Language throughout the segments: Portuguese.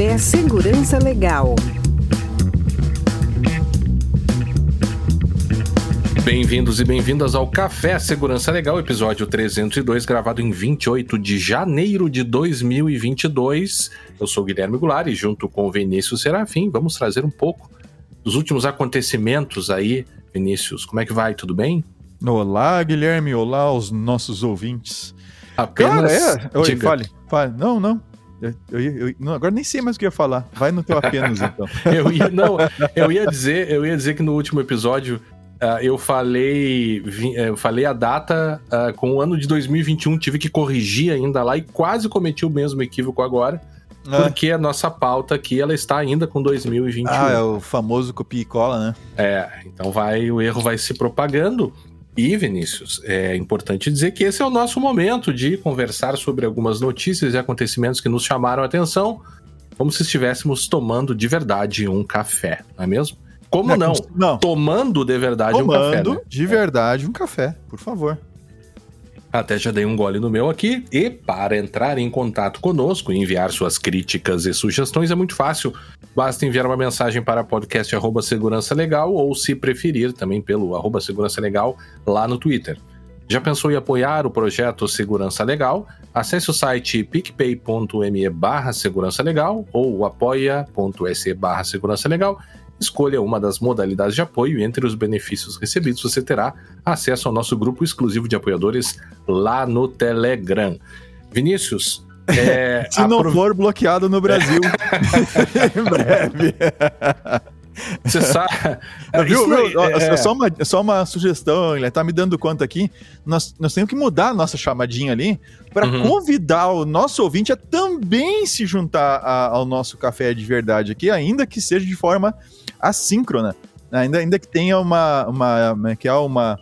Café Segurança Legal. Bem-vindos e bem-vindas ao Café Segurança Legal, episódio 302, gravado em 28 de janeiro de 2022. Eu sou Guilherme Goulart e junto com Vinícius Serafim vamos trazer um pouco dos últimos acontecimentos aí. Vinícius, como é que vai? Tudo bem? Olá, Guilherme. Olá aos nossos ouvintes. Apenas. Cara, é. Oi, fale, fale. Não, não. Eu, eu, eu, não, agora nem sei mais o que ia falar. Vai no teu apenas, então. eu ia, não, eu ia dizer, eu ia dizer que no último episódio uh, eu falei, eu falei a data uh, com o ano de 2021, tive que corrigir ainda lá e quase cometi o mesmo equívoco agora. É. Porque a nossa pauta aqui ela está ainda com 2021. Ah, é o famoso copia e cola, né? É, então vai, o erro vai se propagando. E, Vinícius, é importante dizer que esse é o nosso momento de conversar sobre algumas notícias e acontecimentos que nos chamaram a atenção, como se estivéssemos tomando de verdade um café, não é mesmo? Como não? não? Tomando de verdade tomando um café. Tomando né? de verdade um café, por favor. Até já dei um gole no meu aqui. E para entrar em contato conosco e enviar suas críticas e sugestões é muito fácil. Basta enviar uma mensagem para podcast arroba segurança legal ou, se preferir, também pelo arroba segurança legal lá no Twitter. Já pensou em apoiar o projeto Segurança Legal? Acesse o site picpay.me barra segurança legal ou apoia.se barra segurança legal Escolha uma das modalidades de apoio e entre os benefícios recebidos você terá acesso ao nosso grupo exclusivo de apoiadores lá no Telegram. Vinícius, é, se não aprov... for bloqueado no Brasil em breve. Você sabe. Viu, viu? É, é... Só, uma, só uma sugestão, ele tá me dando conta aqui. Nós, nós temos que mudar a nossa chamadinha ali para uhum. convidar o nosso ouvinte a também se juntar a, ao nosso café de verdade aqui, ainda que seja de forma assíncrona. Ainda, ainda que tenha uma, uma, é que é uma,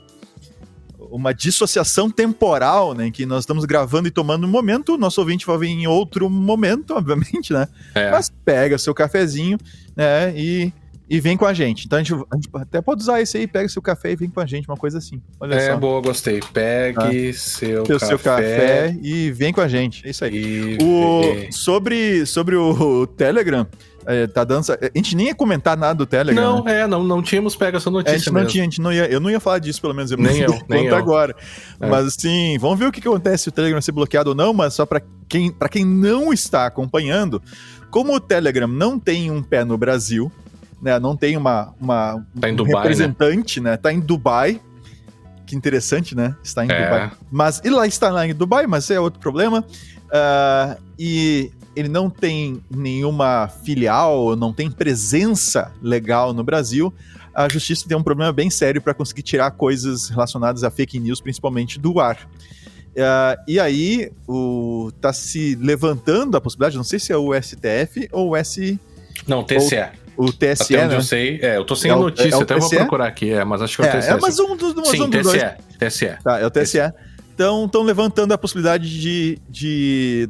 uma dissociação temporal, né? Em que nós estamos gravando e tomando um momento, o nosso ouvinte vai vir em outro momento, obviamente, né? É. Mas pega seu cafezinho, né? E e vem com a gente. Então a gente, a gente, até pode usar esse aí, pega seu café e vem com a gente, uma coisa assim. Olha é, só. boa, gostei. Pegue ah. seu, café, seu café e vem com a gente. É isso aí. O, sobre, sobre o Telegram, é, tá dando. A gente nem ia comentar nada do Telegram. Não, né? é, não, não tínhamos pego essa notícia. É, a gente não mesmo. tinha, a gente não ia, eu não ia falar disso, pelo menos. Eu nem eu, nem eu. agora. É. Mas assim, vamos ver o que, que acontece se o Telegram ser bloqueado ou não, mas só para quem, pra quem não está acompanhando, como o Telegram não tem um pé no Brasil, né? Não tem uma, uma tá um Dubai, né? representante, né? né? Tá em Dubai. Que interessante, né? Está em é. Dubai. Mas e lá está lá em Dubai, mas é outro problema. Uh, e ele não tem nenhuma filial, não tem presença legal no Brasil. A justiça tem um problema bem sério para conseguir tirar coisas relacionadas a fake news, principalmente do ar. Uh, e aí o, tá se levantando a possibilidade, não sei se é o STF ou o S. Não, TCE. Ou, o TSE, Até onde né? eu sei, é, eu tô sem é a notícia, é até TSE? vou procurar aqui, é, mas acho que é o TSE. É, mas um dos, Sim, um dos TSE, dois. TSE. Tá, é o TSE. Então, estão levantando a possibilidade de, de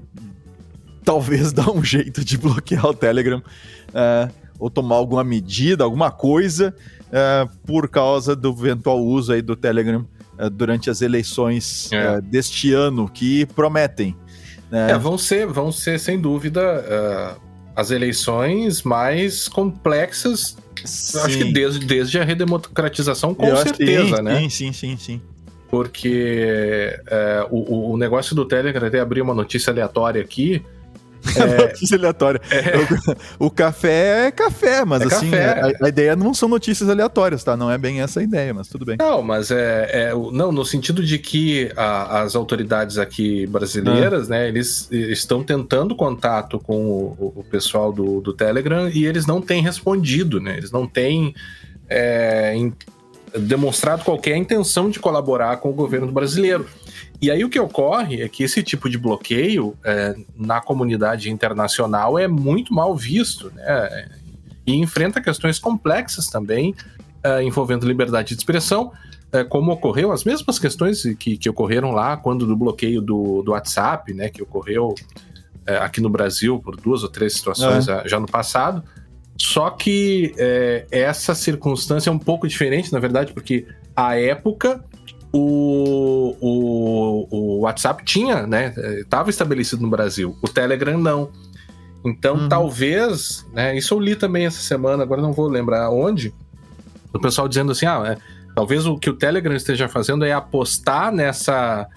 talvez dar um jeito de bloquear o Telegram uh, ou tomar alguma medida, alguma coisa uh, por causa do eventual uso aí do Telegram uh, durante as eleições é. deste ano que prometem. Né? É, vão ser, vão ser sem dúvida as eleições mais complexas, acho que desde, desde a redemocratização, com Eu certeza, sim, né? Sim, sim, sim, sim. Porque é, o, o negócio do Telegram, até abrir uma notícia aleatória aqui, é... Notícia aleatória. É... O, o, café é café, mas é assim, café. A, a, ideia não são notícias aleatórias, tá? Não é bem essa a ideia, mas tudo bem. Não, mas é. é não, no sentido de que a, as autoridades aqui brasileiras, ah. né, eles estão tentando contato com o, o, pessoal do, do Telegram e eles não têm respondido, né? Eles não têm. É, em, demonstrado qualquer intenção de colaborar com o governo brasileiro. E aí o que ocorre é que esse tipo de bloqueio é, na comunidade internacional é muito mal visto, né? E enfrenta questões complexas também é, envolvendo liberdade de expressão, é, como ocorreu as mesmas questões que, que ocorreram lá quando do bloqueio do, do WhatsApp, né? Que ocorreu é, aqui no Brasil por duas ou três situações é. já no passado. Só que é, essa circunstância é um pouco diferente, na verdade, porque a época o, o, WhatsApp tinha, né? Estava estabelecido no Brasil. O Telegram não. Então, uhum. talvez, né, isso eu li também essa semana, agora não vou lembrar onde, o pessoal dizendo assim, ah, é, talvez o que o Telegram esteja fazendo é apostar nessa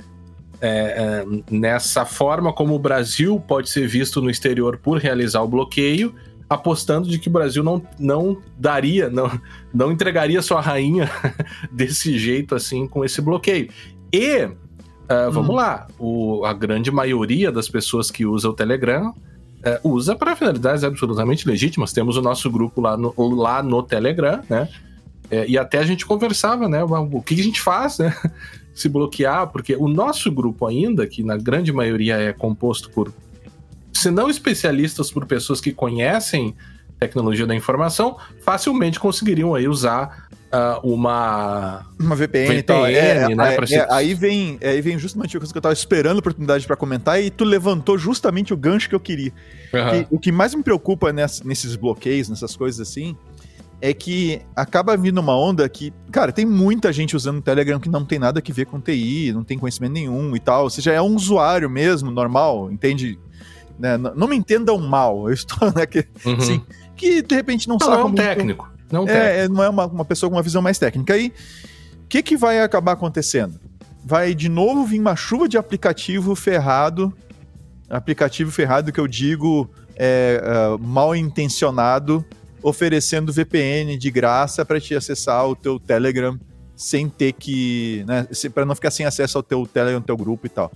é, é, nessa forma como o Brasil pode ser visto no exterior por realizar o bloqueio, apostando de que o Brasil não, não daria, não, não entregaria sua rainha desse jeito assim com esse bloqueio. E uh, vamos hum. lá, o, a grande maioria das pessoas que usa o Telegram uh, usa para finalidades absolutamente legítimas. Temos o nosso grupo lá no, lá no Telegram, né? É, e até a gente conversava, né? O que a gente faz, né? Se bloquear, porque o nosso grupo ainda, que na grande maioria é composto por se não especialistas por pessoas que conhecem tecnologia da informação, facilmente conseguiriam aí usar uh, uma uma VPN, VPN tal. É, é né, é, é, aí vem aí vem justamente a coisa que eu estava esperando a oportunidade para comentar e tu levantou justamente o gancho que eu queria. Uhum. o que mais me preocupa nesses bloqueios, nessas coisas assim, é que acaba vindo uma onda que, cara, tem muita gente usando o Telegram que não tem nada a ver com TI, não tem conhecimento nenhum e tal. Ou seja, é um usuário mesmo, normal, entende né? Não me entendam mal, eu estou, né, que, uhum. assim, que de repente não, não sabe. Não é um técnico. Não, é, é, não é uma, uma pessoa com uma visão mais técnica. Aí, o que, que vai acabar acontecendo? Vai de novo vir uma chuva de aplicativo ferrado. Aplicativo ferrado que eu digo é, é mal intencionado, oferecendo VPN de graça para te acessar o teu Telegram sem ter que. Né, para não ficar sem acesso ao teu Telegram, ao teu grupo e tal.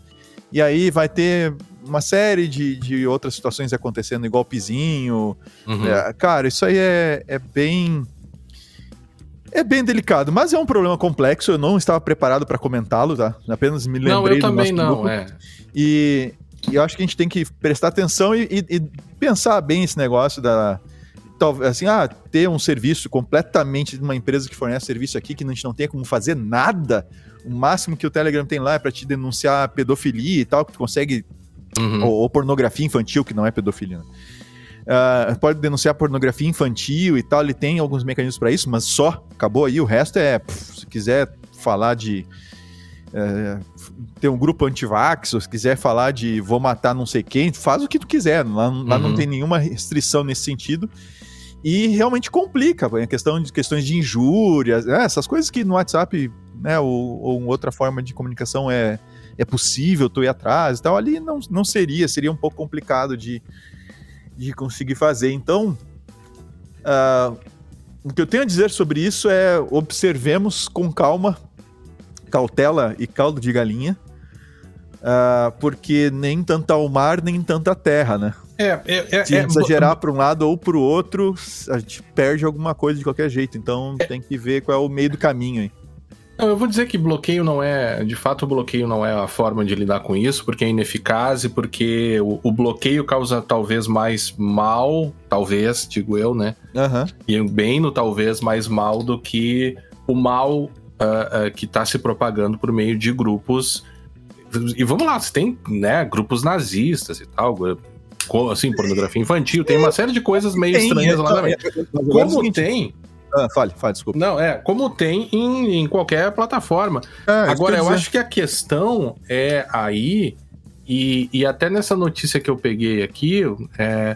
E aí vai ter uma série de, de outras situações acontecendo, igual pizinho. Uhum. É, cara, isso aí é, é bem. É bem delicado, mas é um problema complexo. Eu não estava preparado para comentá-lo, tá? Apenas me lembrei não, eu também não, grupo. é. E, e, eu acho que a gente tem que prestar atenção e, e, e pensar bem esse negócio da, assim, ah, ter um serviço completamente de uma empresa que fornece serviço aqui que a gente não tem como fazer nada. O máximo que o Telegram tem lá é para te denunciar pedofilia e tal, que tu consegue Uhum. Ou, ou, pornografia infantil, que não é pedofilia. Né? Uh, pode denunciar pornografia infantil e tal, ele tem alguns mecanismos para isso, mas só, acabou aí, o resto é, pff, se quiser falar de uh, ter um grupo antivax, ou se quiser falar de vou matar não sei quem, faz o que tu quiser, lá, uhum. lá não uhum. tem nenhuma restrição nesse sentido, e realmente complica, a questão de questões de injúrias, né, essas coisas que no WhatsApp, né, ou, ou outra forma de comunicação é, é possível tu ir atrás e tal, ali não, não seria, seria um pouco complicado de, de conseguir fazer. Então, uh, o que eu tenho a dizer sobre isso é observemos com calma, cautela e caldo de galinha, uh, porque nem tanto ao mar, nem tanto à terra, né? É, é, é, Se é, exagerar para um lado ou para o outro, a gente perde alguma coisa de qualquer jeito. Então é, tem que ver qual é o meio do caminho aí. Não, eu vou dizer que bloqueio não é. De fato, o bloqueio não é a forma de lidar com isso, porque é ineficaz e porque o, o bloqueio causa talvez mais mal, talvez, digo eu, né? Uhum. E bem no talvez mais mal do que o mal uh, uh, que está se propagando por meio de grupos. E vamos lá, você tem né, grupos nazistas e tal, assim, pornografia infantil, tem uma série de coisas meio estranhas lá também. Como tem ah, fale, fale, desculpa. Não, é, como tem em, em qualquer plataforma. É, Agora, eu acho que a questão é aí, e, e até nessa notícia que eu peguei aqui, é,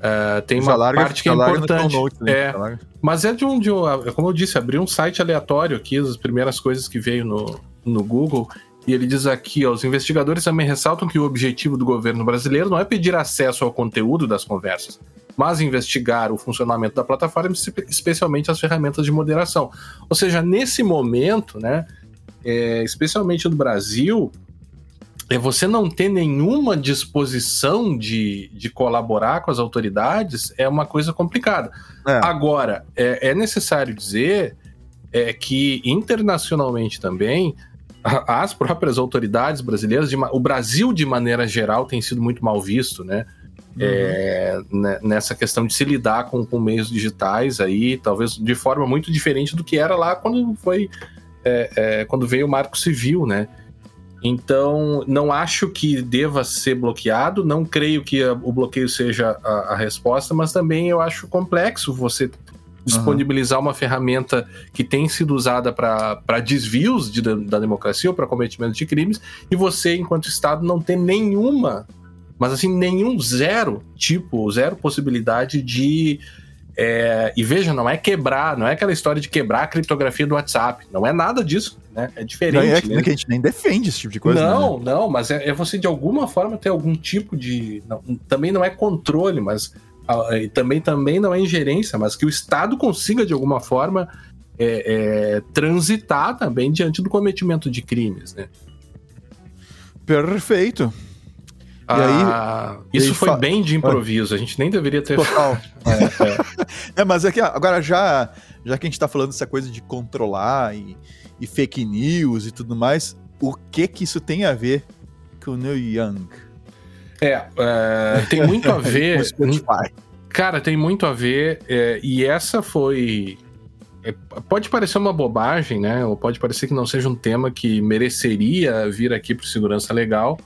é, tem uma larga, parte que é importante. Note, né? é, mas é de um, de um, como eu disse, abri um site aleatório aqui, as primeiras coisas que veio no, no Google, e ele diz aqui: ó, os investigadores também ressaltam que o objetivo do governo brasileiro não é pedir acesso ao conteúdo das conversas, mas investigar o funcionamento da plataforma, especialmente as ferramentas de moderação. Ou seja, nesse momento, né, é, especialmente no Brasil, é você não ter nenhuma disposição de, de colaborar com as autoridades é uma coisa complicada. É. Agora, é, é, necessário dizer é, que internacionalmente também as próprias autoridades brasileiras, de, o Brasil de maneira geral tem sido muito mal visto, né? é, né, nessa questão de se lidar com, com, meios digitais aí, talvez de forma muito diferente do que era lá quando foi é, é, quando veio o Marco Civil, né? Então, não acho que deva ser bloqueado, não creio que o bloqueio seja a, a, resposta, mas também eu acho complexo você disponibilizar uhum. uma ferramenta que tem sido usada para desvios de, da democracia ou para cometimento de crimes e você, enquanto Estado, não ter nenhuma Mas assim, nenhum zero tipo, zero possibilidade de. É, e veja, não é quebrar, não é aquela história de quebrar a criptografia do WhatsApp. Não é nada disso, né? É diferente. Não é que, né? que a gente nem defende esse tipo de coisa. Não, né? não, mas é, é, você de alguma forma ter algum tipo de. Não, também não é controle, mas. Também, também não é ingerência, mas que o Estado consiga de alguma forma é, é, transitar também diante do cometimento de crimes, né? Perfeito. E ah, aí, isso foi bem de improviso, a gente nem deveria ter. Total. é, é. é, mas é que agora já, já que a gente tá falando dessa coisa de controlar e, e fake news e tudo mais, o que que isso tem a ver com o Neil Young? É, é tem muito a ver. cara, tem muito a ver, é, e essa foi. É, pode parecer uma bobagem, né? Ou pode parecer que não seja um tema que mereceria vir aqui para segurança legal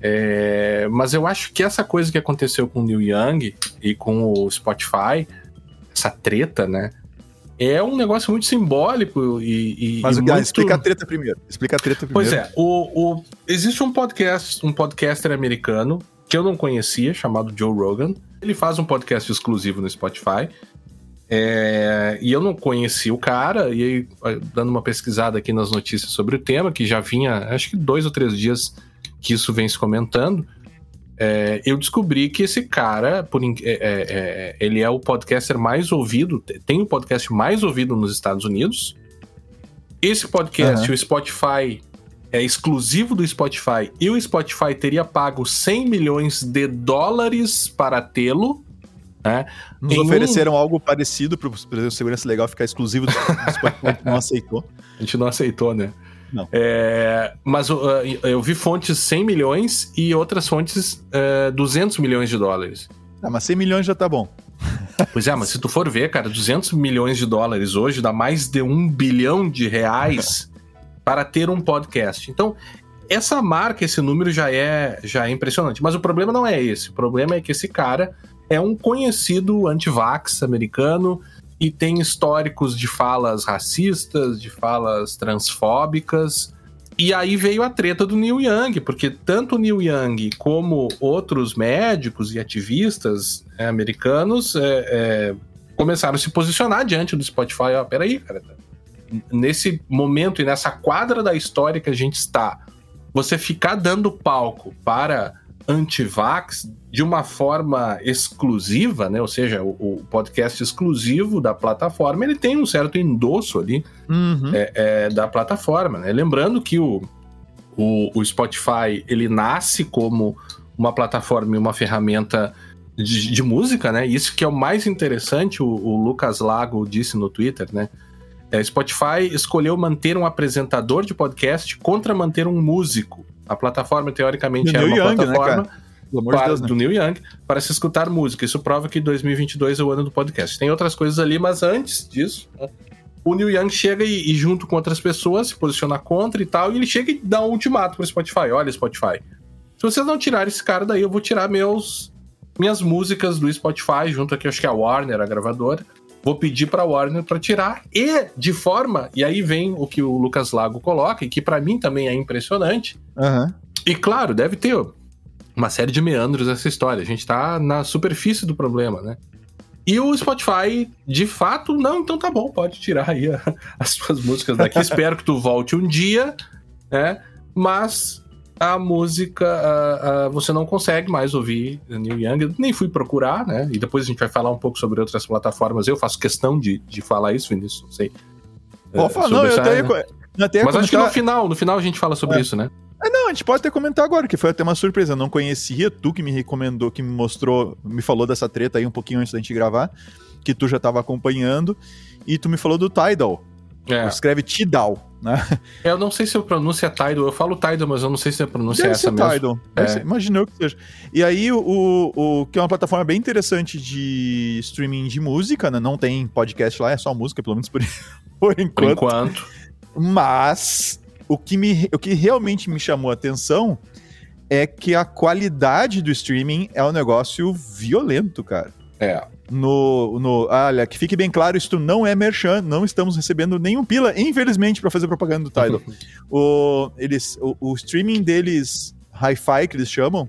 é, mas eu acho que essa coisa que aconteceu com o Neil Young e com o Spotify, essa treta, né? É um negócio muito simbólico e. e mas e muito... explica a treta primeiro. Explica a treta primeiro. Pois é, o, o, existe um podcast, um podcaster americano que eu não conhecia, chamado Joe Rogan. Ele faz um podcast exclusivo no Spotify. É, e eu não conheci o cara, e aí, dando uma pesquisada aqui nas notícias sobre o tema, que já vinha, acho que dois ou três dias que isso vem se comentando, é, eu descobri que esse cara, por, é, é, é, ele é o podcaster mais ouvido, tem o podcast mais ouvido nos Estados Unidos. Esse podcast, uhum. o Spotify, é exclusivo do Spotify e o Spotify teria pago 100 milhões de dólares para tê-lo. Né? Nos em ofereceram um... algo parecido para o Segurança Legal ficar exclusivo do Spotify, não aceitou. A gente não aceitou, né? Não. É, mas uh, eu vi fontes 100 milhões e outras fontes uh, 200 milhões de dólares. Ah, mas 100 milhões já tá bom. Pois é, mas se tu for ver, cara, 200 milhões de dólares hoje dá mais de um bilhão de reais para ter um podcast. Então, essa marca, esse número já é, já é impressionante. Mas o problema não é esse. O problema é que esse cara é um conhecido anti-vax americano e tem históricos de falas racistas, de falas transfóbicas. E aí veio a treta do Neil Young, porque tanto o Neil Young como outros médicos e ativistas né, americanos é, é, começaram a se posicionar diante do Spotify. Ó, peraí, cara. Nesse momento e nessa quadra da história que a gente está, você ficar dando palco para anti-vax de uma forma exclusiva, né? Ou seja, o, o, podcast exclusivo da plataforma, ele tem um certo endosso ali uhum. é, é, da plataforma, né? Lembrando que o, o, o, Spotify, ele nasce como uma plataforma e uma ferramenta de, de música, né? Isso que é o mais interessante, o, o Lucas Lago disse no Twitter, né? É, Spotify escolheu manter um apresentador de podcast contra manter um músico. A plataforma, teoricamente, era uma Young, né, plataforma... Né, para, Deus, né? do Neil Young para se escutar música. Isso prova que 2022 é o ano do podcast. Tem outras coisas ali, mas antes disso, né, o Neil Young chega e, e, junto com outras pessoas, se posiciona contra e tal, e ele chega e dá um ultimato para o Spotify. Olha, Spotify, se vocês não tirarem esse cara daí, eu vou tirar meus minhas músicas do Spotify, junto aqui, acho que é a Warner, a gravadora. Vou pedir para Warner para tirar e de forma, e aí vem o que o Lucas Lago coloca, e que para mim também é impressionante. Uhum. E claro, deve ter uma série de meandros essa história. A gente tá na superfície do problema, né? E o Spotify, de fato, não, então tá bom, pode tirar aí a, as suas músicas daqui. Espero que tu volte um dia, né? Mas a música, a, a, você não consegue mais ouvir Neil Young. Nem fui procurar, né? E depois a gente vai falar um pouco sobre outras plataformas. Eu faço questão de, de falar isso, Vinícius, não sei. Pô, é, não, eu tenho, né? eu tenho Mas acho que no final, no final a gente fala sobre é. isso, né? É, não, a gente pode até comentar agora, que foi até uma surpresa. Eu não conhecia, tu que me recomendou, que me mostrou, me falou dessa treta aí um pouquinho antes da gente gravar, que tu já estava acompanhando, e tu me falou do Tidal. É. Escreve Tidal, né? Eu não sei se a pronúncia é Tidal, eu falo Tidal, mas eu não sei se a pronúncia é essa mesmo. Tidal. É. Imaginou que seja. E aí, o, o, que é uma plataforma bem interessante de streaming de música, né? Não tem podcast lá, é só música, pelo menos por, por enquanto. Por enquanto. Mas o que, me, o que realmente me chamou a atenção é que a qualidade do streaming é um negócio violento, cara. É. No, no, olha, que fique bem claro, isto não é merchan, não estamos recebendo nenhum pila, infelizmente, para fazer propaganda do Tidal. o, eles, o, o streaming deles, hi-fi, que eles chamam,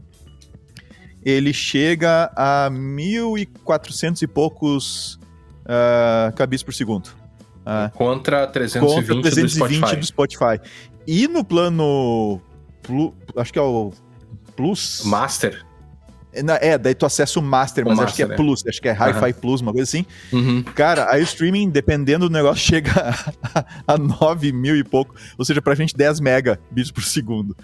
ele chega a 1.400 e poucos uh, cabis por segundo. Uh, contra 320, contra 320 do, Spotify. do Spotify. E no plano. acho que é o Plus. Master. É, daí tu acessa o Master, o mas Master, acho que é, é, Plus, acho que é Hi-Fi uhum. Plus, uma coisa assim. Uhum. Cara, aí o streaming, dependendo do negócio, chega a, a 9 mil e pouco, ou seja, pra gente 10 megabits por segundo.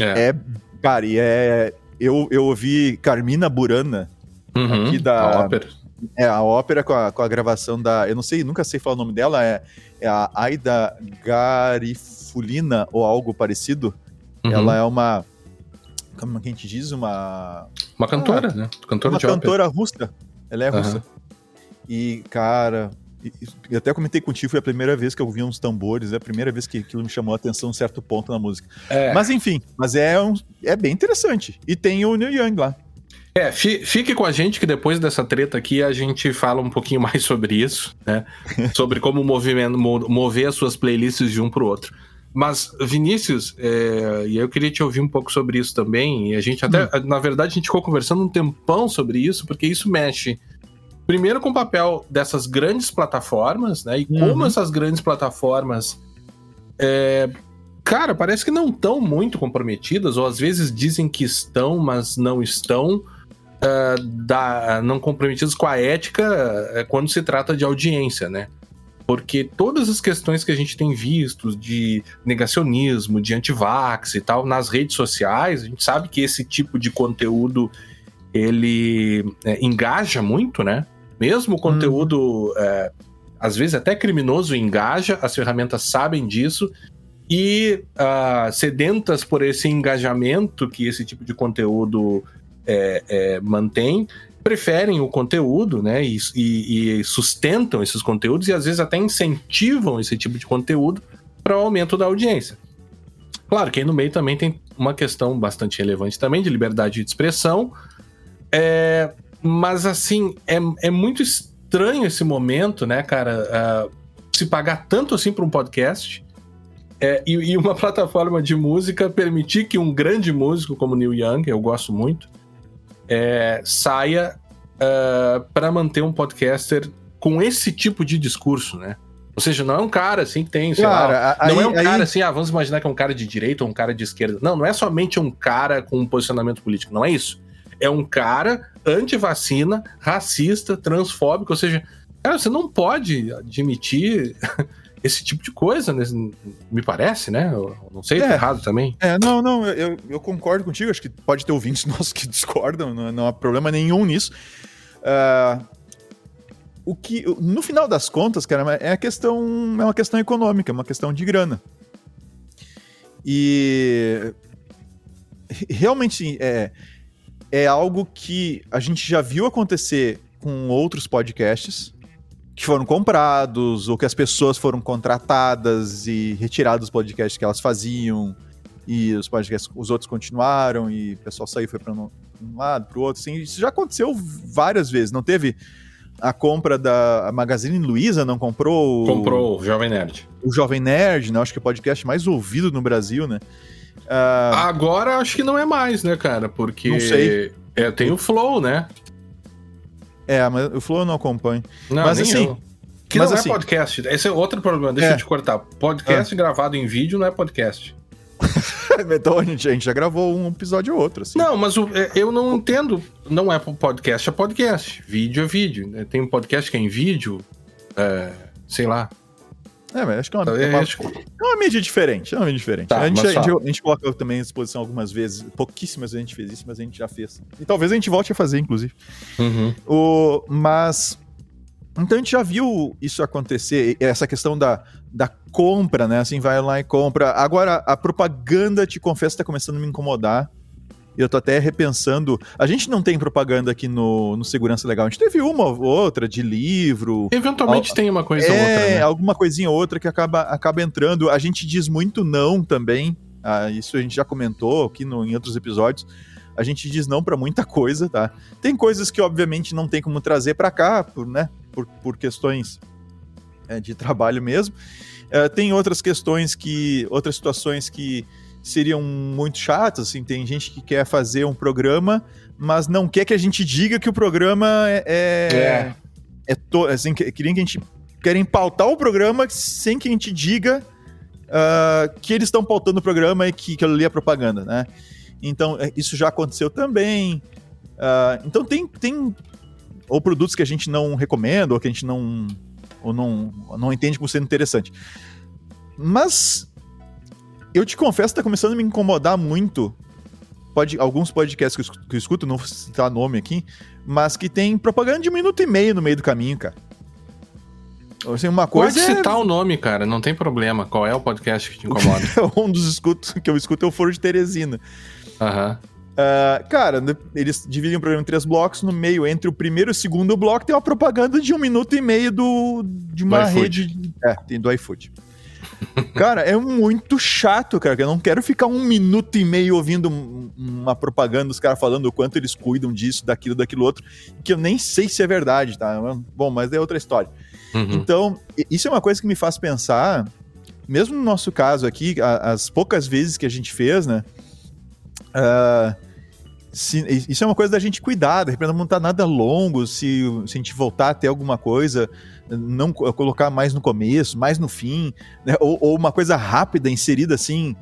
É. é cara, e é. Eu, eu ouvi Carmina Burana, uhum. aqui da. A ópera. É, a ópera com a, com a gravação da. Eu não sei, nunca sei falar o nome dela, é, é a Aida Garifulina ou algo parecido. Uhum. Ela é uma como a gente diz, uma. Uma cantora, ah, né? Cantora uma cantora russa. Ela é russa. Uhum. E, cara, e até comentei contigo, foi a primeira vez que eu vi uns tambores, é a primeira vez que aquilo me chamou a atenção um certo ponto na música. É. Mas enfim, mas é, um, é bem interessante. E tem o Neil Young lá. É, fique com a gente que depois dessa treta aqui a gente fala um pouquinho mais sobre isso, né? sobre como movimento, mover as suas playlists de um pro outro. Mas, Vinícius, é, e eu queria te ouvir um pouco sobre isso também. E a gente até, hum. na verdade, a gente ficou conversando um tempão sobre isso, porque isso mexe primeiro com o papel dessas grandes plataformas, né? E uhum. como essas grandes plataformas. É, cara, parece que não estão muito comprometidas, ou às vezes dizem que estão, mas não estão. Uh, da, não comprometidas com a ética uh, quando se trata de audiência, né? Porque todas as questões que a gente tem visto de negacionismo, de antivax e tal, nas redes sociais, a gente sabe que esse tipo de conteúdo ele é, engaja muito, né? Mesmo o conteúdo, hum. é, às vezes até criminoso, engaja, as ferramentas sabem disso, e uh, sedentas por esse engajamento que esse tipo de conteúdo é, é, mantém, preferem o conteúdo, né? E, e, e, sustentam esses conteúdos e às vezes até incentivam esse tipo de conteúdo para o aumento da audiência. Claro que aí no meio também tem uma questão bastante relevante também de liberdade de expressão. É, mas assim, é, é muito estranho esse momento, né, cara? Uh, se pagar tanto assim para um podcast. É, e, e, uma plataforma de música permitir que um grande músico como Neil Young, eu gosto muito, é, saia uh, é, para manter um podcaster com esse tipo de discurso, né? Ou seja, não é um cara assim que tem, sei cara, lá, não é um aí... cara assim, ah, vamos imaginar que é um cara de direita ou um cara de esquerda. Não, não é somente um cara com um posicionamento político, não é isso. É um cara anti-vacina, racista, transfóbico, ou seja, cara, você não pode admitir esse tipo de coisa, né? me parece, né? Eu não sei, tá é, errado também. É, não, não, eu, eu concordo contigo, acho que pode ter ouvintes nossos que discordam, não, não há problema nenhum nisso. Uh, o que, no final das contas, cara, é a questão, é uma questão econômica, é uma questão de grana. E realmente é, é algo que a gente já viu acontecer com outros podcasts que foram comprados, ou que as pessoas foram contratadas e retiradas dos podcasts que elas faziam, e os podcasts, os outros continuaram, e o pessoal saiu foi para um, lado, para o outro. Assim, isso já aconteceu várias vezes. Não teve a compra da Magazine Luiza, não comprou? O, comprou o Jovem Nerd. O Jovem Nerd, né? Acho que é o podcast mais ouvido no Brasil, né? Uh... Agora acho que não é mais, né, cara? Porque. Não sei. É, tem o Flow, né? É, mas o Flow eu não acompanho. Não, mas assim. Eu. Que mas, não é assim, é podcast. Esse é outro problema, deixa é. eu te cortar. Podcast é. gravado em vídeo não é podcast. então a gente, a gente já gravou um episódio ou outro. Assim. Não, mas o, é, eu não entendo. Não é podcast, é podcast. Vídeo é vídeo. Né? Tem um podcast que é em vídeo. É, sei lá. É, mas acho que é uma, é uma, é uma mídia diferente. É uma mídia diferente. Tá, a, gente, a, gente, a, gente, coloca também à disposição algumas vezes. Pouquíssimas a gente fez isso, mas a gente já fez. E talvez a gente volte a fazer, inclusive. Uhum. O, mas. Então a gente já viu isso acontecer, essa questão da, da compra, né? Assim, vai lá e compra. Agora, a propaganda, te confesso, está começando a me incomodar. E eu tô até repensando. A gente não tem propaganda aqui no, no Segurança Legal. A gente teve uma ou outra de livro. Eventualmente al... tem uma coisa é, ou outra. Né? alguma coisinha ou outra que acaba, acaba entrando. A gente diz muito não também. Ah, isso a gente já comentou aqui no, em outros episódios. A gente diz não para muita coisa, tá? Tem coisas que, obviamente, não tem como trazer para cá, por, né? Por, por questões é, de trabalho mesmo. Uh, tem outras questões que. outras situações que seriam muito chatas, assim, tem gente que quer fazer um programa, mas não quer que a gente diga que o programa é... é, é. é to, assim, querem que a gente... Querem pautar o programa sem que a gente diga uh, que eles estão pautando o programa e que aquilo ali é propaganda, né? Então, isso já aconteceu também. Uh, então, tem, tem ou produtos que a gente não recomenda, ou que a gente não, ou não, não entende como sendo interessante. Mas eu te confesso que tá começando a me incomodar muito pode, alguns podcasts que eu, escuto, que eu escuto, não vou citar nome aqui, mas que tem propaganda de um minuto e meio no meio do caminho, cara. Assim, uma coisa Pode é citar é... o nome, cara, não tem problema. Qual é o podcast que te incomoda? um dos escutos que eu escuto é o Foro de Teresina. Aham. Uh, cara, eles dividem o programa em três blocos. No meio, entre o primeiro e o segundo bloco, tem uma propaganda de um minuto e meio do, de uma rede. É, tem do iFood. Cara, é muito chato, cara. Eu não quero ficar um minuto e meio ouvindo uma propaganda dos caras falando o quanto eles cuidam disso, daquilo, daquilo outro, que eu nem sei se é verdade, tá? Bom, mas é outra história. Uhum. Então, isso é uma coisa que me faz pensar, mesmo no nosso caso aqui, as poucas vezes que a gente fez, né? Uh, se, isso é uma coisa da gente cuidar, de repente não tá nada longo, se, se a gente voltar a ter alguma coisa não colocar mais no começo, mais no fim, né? ou, ou, uma coisa rápida inserida assim,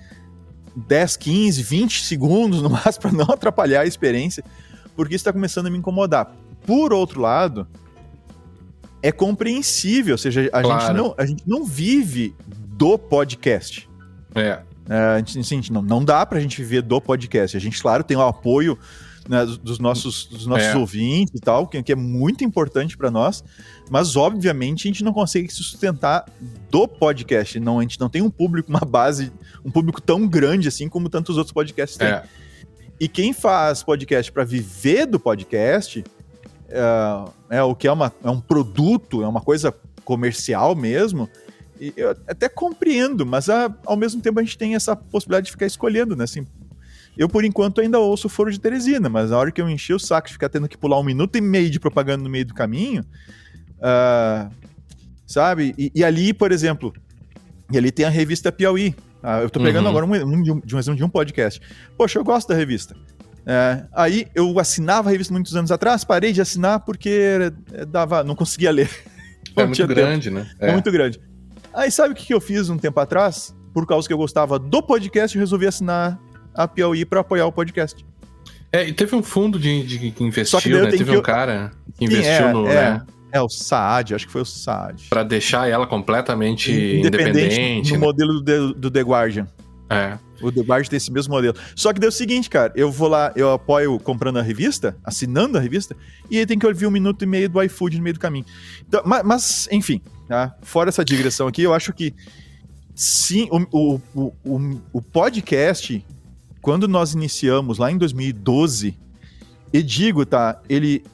10, 15, 20 segundos no máximo, para não atrapalhar a experiência, porque isso está começando a me incomodar. Por outro lado, é compreensível, ou seja, a, claro. gente, não, a gente não vive do podcast. É. é a gente, assim, não, não dá pra gente viver do podcast. A gente, claro, tem o apoio né, dos nossos, dos nossos é. ouvintes e tal, que, que é muito importante para nós, mas obviamente a gente não consegue se sustentar do podcast. Não, a gente não tem um público, uma base, um público tão grande assim como tantos outros podcasts têm. É. E quem faz podcast para viver do podcast é, é, o que é, uma, é um produto, é uma coisa comercial mesmo. E eu até compreendo, mas a, ao mesmo tempo a gente tem essa possibilidade de ficar escolhendo, né? Assim, eu, por enquanto, ainda ouço o Foro de Teresina, mas na hora que eu enchi o saco de ficar tendo que pular um minuto e meio de propaganda no meio do caminho, uh, sabe? E, e, ali, por exemplo, e ali tem a revista Piauí. Uh, eu tô pegando uhum. agora um, um, de um, de um, de um podcast. Poxa, eu gosto da revista. É, aí eu assinava a revista muitos anos atrás, parei de assinar porque dava, não conseguia ler. É muito grande, tempo. né? É. é. muito grande. Aí sabe o que eu fiz um tempo atrás? Por causa que eu gostava do podcast, eu resolvi assinar a Piauí para apoiar o podcast. É, e teve um fundo de, de que investiu, que né? Teve que um cara que investiu é, no. É, né? é, o Saad, acho que foi o Saad. Para deixar ela completamente independente. independente no né? modelo do, do The Guardian. É. O Guardian tem esse mesmo modelo. Só que deu o seguinte, cara, eu vou lá, eu apoio comprando a revista, assinando a revista, e aí tem que ouvir um minuto e meio do iFood no meio do caminho. Então, mas, mas enfim, tá? fora essa digressão aqui, eu acho que sim, o, o, o, o podcast quando nós iniciamos lá em 2012, e digo, tá, ele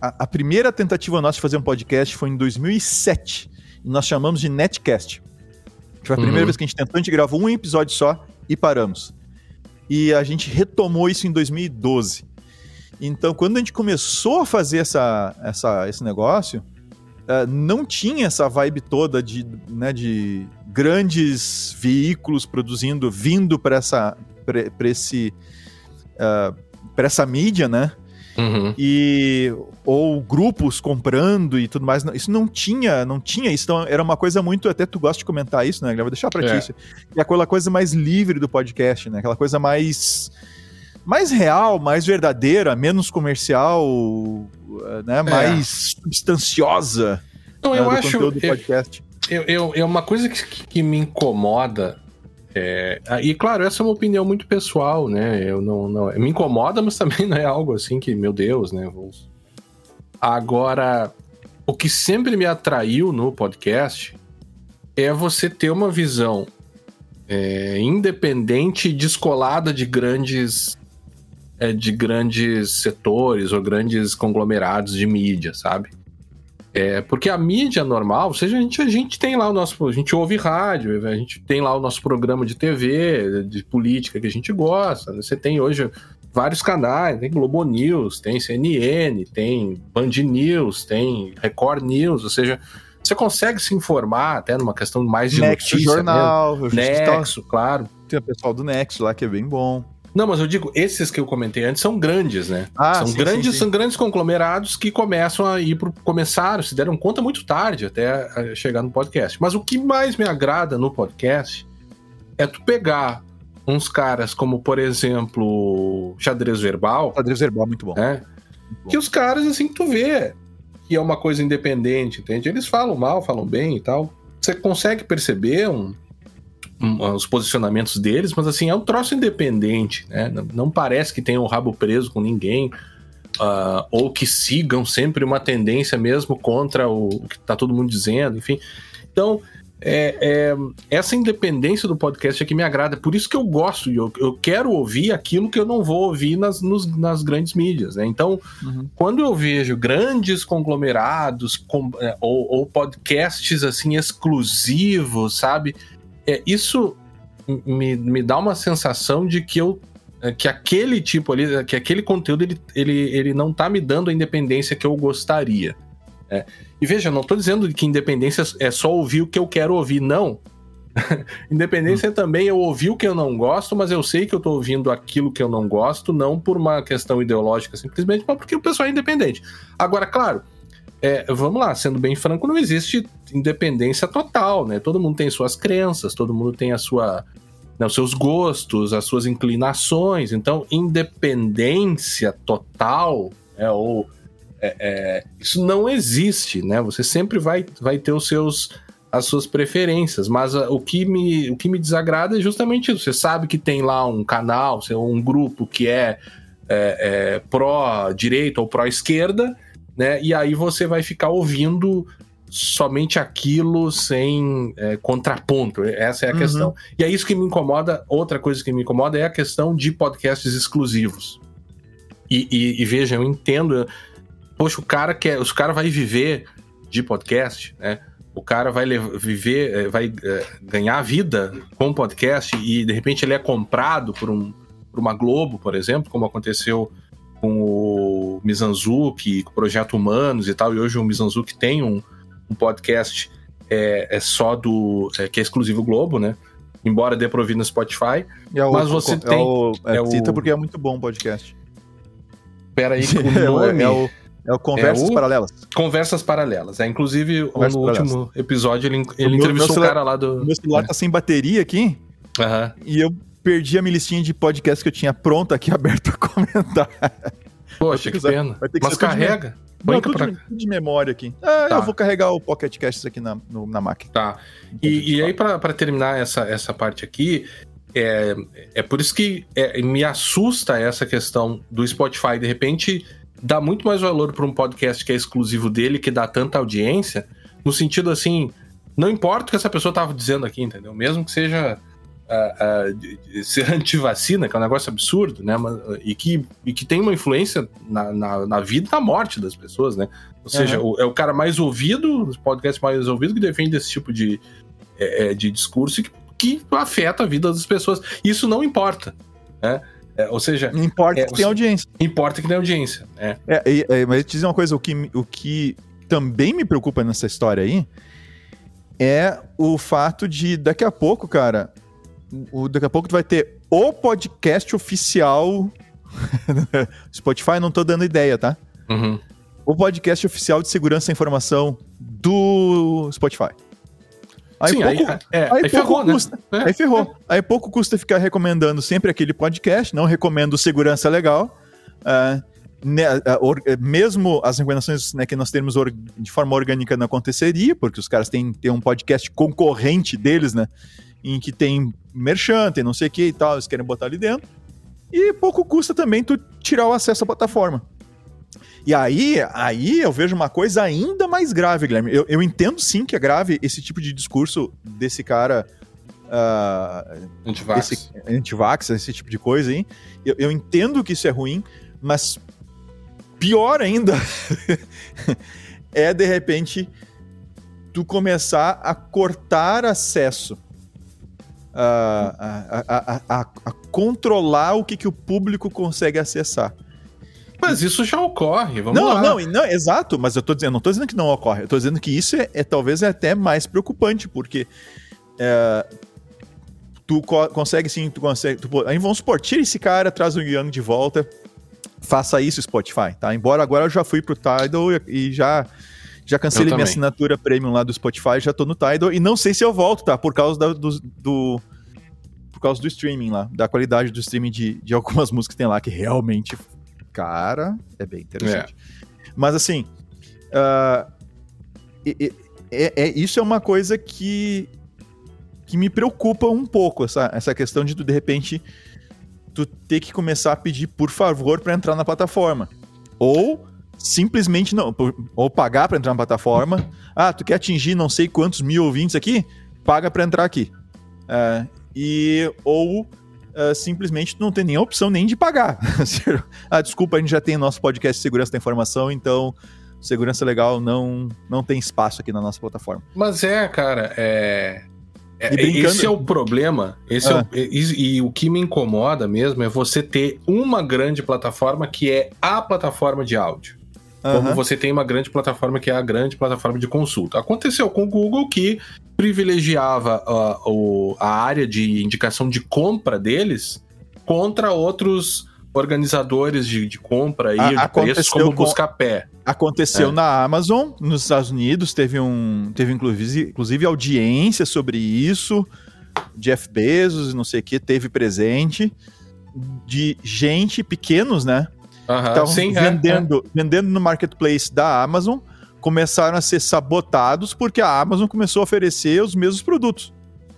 a, a, primeira tentativa nossa de fazer um podcast foi em 2007, e nós chamamos de Netcast. Foi a primeira uhum. vez que a gente tentou, a gente gravou um episódio só e paramos. E a gente retomou isso em 2012. Então, quando a gente começou a fazer essa, essa, esse negócio, uh, não tinha essa vibe toda de, né, de grandes veículos produzindo, vindo para essa, esse uh, essa mídia, né? Uhum. E ou grupos comprando e tudo mais, isso não tinha, não tinha isso, então era uma coisa muito, até tu gosta de comentar isso, né? Eu vou deixar para é. ti isso. É aquela coisa mais livre do podcast, né? Aquela coisa mais mais real, mais verdadeira, menos comercial, né? É. Mais substanciosa. Não, né, eu acho. Conteúdo do podcast. Eu, eu, é uma coisa que, que me incomoda é, e claro, essa é uma opinião muito pessoal, né? Eu não, não me incomoda, mas também não é algo assim que, meu Deus, né? Agora, o que sempre me atraiu no podcast é você ter uma visão é, independente descolada de grandes é, de grandes setores ou grandes conglomerados de mídia, sabe? É, porque a mídia normal, ou seja, a gente, a gente tem lá o nosso. A gente ouve rádio, a gente tem lá o nosso programa de TV, de política que a gente gosta. Né? Você tem hoje vários canais, tem Globo News, tem CNN, tem Band News, tem Record News, ou seja, você consegue se informar até numa questão mais de Nexo notícia Jornal, Nexo, claro. Tem o pessoal do Next lá que é bem bom. Não, mas eu digo, esses que eu comentei antes são grandes, né? Ah, são sim, grandes, sim, sim. são grandes conglomerados que começam a ir pro começaram, se deram conta muito tarde até eh, chegar no podcast. Mas o que mais me agrada no podcast é tu pegar uns caras como, por exemplo, xadrez verbal, Xadrez verbal muito bom. né? Muito bom. Que os caras, assim, tu vê que é uma coisa independente, entende? Eles falam mal, falam bem e tal. Você consegue perceber um- os posicionamentos deles, mas assim, é um troço independente, né? Não, parece que tenham o rabo preso com ninguém. ah, ou que sigam sempre uma tendência mesmo contra o, o que tá todo mundo dizendo, enfim. Então, é, é, essa independência do podcast é que me agrada. Por isso que eu gosto, eu, eu quero ouvir aquilo que eu não vou ouvir nas, nos- nas grandes mídias. Né? Então, Uhum. quando eu vejo grandes conglomerados com- é, ou, ou podcasts assim exclusivos, sabe? É, isso me, me dá uma sensação de que eu é, que aquele tipo ali, que aquele conteúdo ele, ele, ele não tá me dando a independência que eu gostaria. né? E veja, não tô dizendo que independência é só ouvir o que eu quero ouvir, não. independência é também eu ouvir o que eu não gosto, mas eu sei que eu tô ouvindo aquilo que eu não gosto, não por uma questão ideológica simplesmente, mas porque o pessoal é independente. Agora, claro, é, vamos lá, sendo bem franco, não existe independência total, né? Todo mundo tem suas crenças, todo mundo tem a sua, né, os seus gostos, as suas inclinações. Então, independência total, né, ou é, é, isso não existe, né? Você sempre vai, vai ter os seus as suas preferências, mas ah, o, que me, o que me desagrada é justamente isso. Você sabe que tem lá um canal, um grupo que é, é, é pró-direita ou pró-esquerda, né? E aí você vai ficar ouvindo somente aquilo sem é, contraponto. Essa é a Uhum. questão. E é isso que me incomoda. Outra coisa que me incomoda é a questão de podcasts exclusivos. E, e, e veja, eu entendo. Poxa, o cara quer, os cara vai viver de podcast, né? O cara vai viver, eh, vai eh, ganhar vida com podcast e de repente ele é comprado por, um, por uma Globo, por exemplo, como aconteceu com o Mizanzuki, com o Projeto Humanos e tal. E hoje o Mizanzuki tem um, um podcast é, é só do. é, que é exclusivo Globo, né? Embora dê pra ouvir no Spotify. É o- Mas você é tem- O, é, é o- Cita porque é muito bom o podcast. Pera aí, que o É o- nome. é, o, é o Conversas É o- Paralelas. Conversas Paralelas. É, inclusive, Conversas no Paralelas. último episódio, ele, ele meu- entrevistou o cara lá O do. meu celular tá sem bateria aqui Aham. e eu perdi a minha listinha de podcast que eu tinha pronta aqui aberta pra comentar. Poxa, que pena. vai ter que Mas carrega. Não, tudo, pra de, memória aqui. Ah, Tá. eu vou carregar o Pocket Casts aqui na, no- na máquina. Tá. E, e aí, pra pra terminar essa, essa parte aqui, é, é por isso que é, me assusta essa questão do Spotify. De repente, dá muito mais valor para um podcast que é exclusivo dele, que dá tanta audiência, no sentido assim, não importa o que essa pessoa tava dizendo aqui, entendeu? Mesmo que seja. De- de ser antivacina, que é um negócio absurdo, né? E, que, e que tem uma influência na, na, na vida e na morte das pessoas, né? Ou seja, o- é o cara mais ouvido, os podcasts mais ouvidos que defende esse tipo de, é, é, de discurso que, que afeta a vida das pessoas. Isso não importa, né? É, ou seja, importa É, que tem audiência. importa que tem audiência. né? É, é, mas eu te dizer uma coisa, o que, o que também me preocupa nessa história aí é o fato de daqui a pouco, cara, o, daqui a pouco tu vai ter o podcast oficial. Spotify, não tô dando ideia, tá? Uhum. O podcast oficial de segurança e informação do Spotify. Aí Sim, pouco, aí, é, aí aí pouco ferrou, né? custa. É, Aí ferrou. Aí pouco custa ficar recomendando sempre aquele podcast, não recomendo Segurança Legal. Ah, né, ah, or- eh, mesmo as recomendações né, que nós temos de forma orgânica não aconteceria, porque os caras têm, têm um podcast concorrente deles, né? Em que tem merchan, tem não sei o que e tal, eles querem botar ali dentro. E pouco custa também tu tirar o acesso à plataforma. E aí, aí eu vejo uma coisa ainda mais grave, Guilherme. Eu, eu entendo sim que é grave esse tipo de discurso desse cara ah, Antivax. esse antivax, esse tipo de coisa aí. Eu, eu entendo que isso é ruim, mas pior ainda é de repente tu começar a cortar acesso. A, a, a, a, controlar o que, que o público consegue acessar. Mas isso já ocorre, vamos não, lá. não, não, exato, mas eu tô dizendo, não tô dizendo que não ocorre, eu tô dizendo que isso é, é talvez é até mais preocupante, porque é, tu co consegue sim, tu consegue. Tu, aí vamos supor, tira esse cara, traz o Young de volta. Faça isso, Spotify, tá? Embora agora eu já fui pro Tidal e, e já já cancelei minha assinatura premium lá do Spotify, já tô no Tidal e não sei se eu volto, tá? Por causa do, do, do por causa do streaming lá, da qualidade do streaming de, de algumas músicas que tem lá, que realmente, cara, é bem interessante. É. Mas assim, uh, é, é, isso é uma coisa que, que me preocupa um pouco, essa, essa questão de tu, de repente, tu ter que começar a pedir por favor para entrar na plataforma. Ou simplesmente não, ou pagar para entrar na plataforma. Ah, tu quer atingir não sei quantos mil ouvintes aqui? Paga para entrar aqui. Uh, e ou uh, simplesmente não tem nem a opção nem de pagar. ah, desculpa, a gente já tem o nosso podcast de segurança da informação, então segurança legal não não tem espaço aqui na nossa plataforma. Mas é, cara, é é, esse é o problema. Esse ah. é o, e, e, o que me incomoda mesmo é você ter uma grande plataforma que é a plataforma de áudio. Como você tem uma grande plataforma que é a grande plataforma de consulta. Aconteceu com o Google que privilegiava uh, o, a área de indicação de compra deles contra outros organizadores de, de compra aí, de preços, como o Buscapé. Aconteceu é. na Amazon, nos Estados Unidos, teve um. Teve inclusive, inclusive audiência sobre isso. Jeff Bezos, não sei o que, teve presente de gente, pequenos, né? Estavam Sim, vendendo, é, é. vendendo no marketplace da Amazon, começaram a ser sabotados porque a Amazon começou a oferecer os mesmos produtos.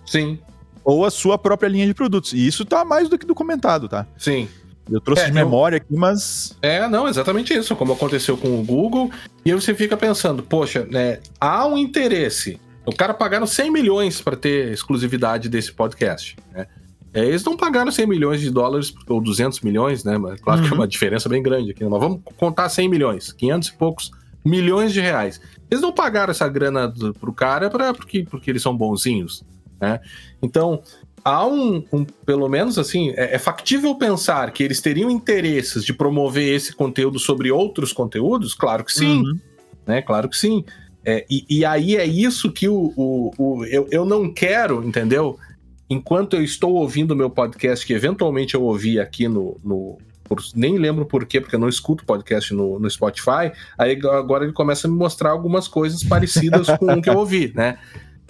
Sim. Ou a sua própria linha de produtos. E isso tá mais do que documentado, tá? Sim. Eu trouxe é, de memória eu... aqui, mas. É, não, exatamente isso, como aconteceu com o Google. E aí você fica pensando, poxa, né, há um interesse. O cara pagaram 100 milhões para ter exclusividade desse podcast, né? É, eles não pagaram 100 milhões de dólares, ou 200 milhões, né? Mas claro uhum. que é uma uhum. diferença bem grande aqui. Né? Mas vamos contar 100 milhões, 500 e poucos milhões de reais. Eles não pagaram essa grana do, pro cara pra, porque, porque eles são bonzinhos, né? Então, há um, um pelo menos assim, é, é, factível pensar que eles teriam interesses de promover esse conteúdo sobre outros conteúdos? Claro que sim, uhum. né? Claro que sim. É, e, e, aí é isso que o, o, o eu, eu não quero, entendeu? enquanto eu estou ouvindo o meu podcast, que eventualmente eu ouvi aqui no. no por, nem lembro por quê, porque eu não escuto podcast no, no Spotify, aí agora ele começa a me mostrar algumas coisas parecidas com o que eu ouvi, né?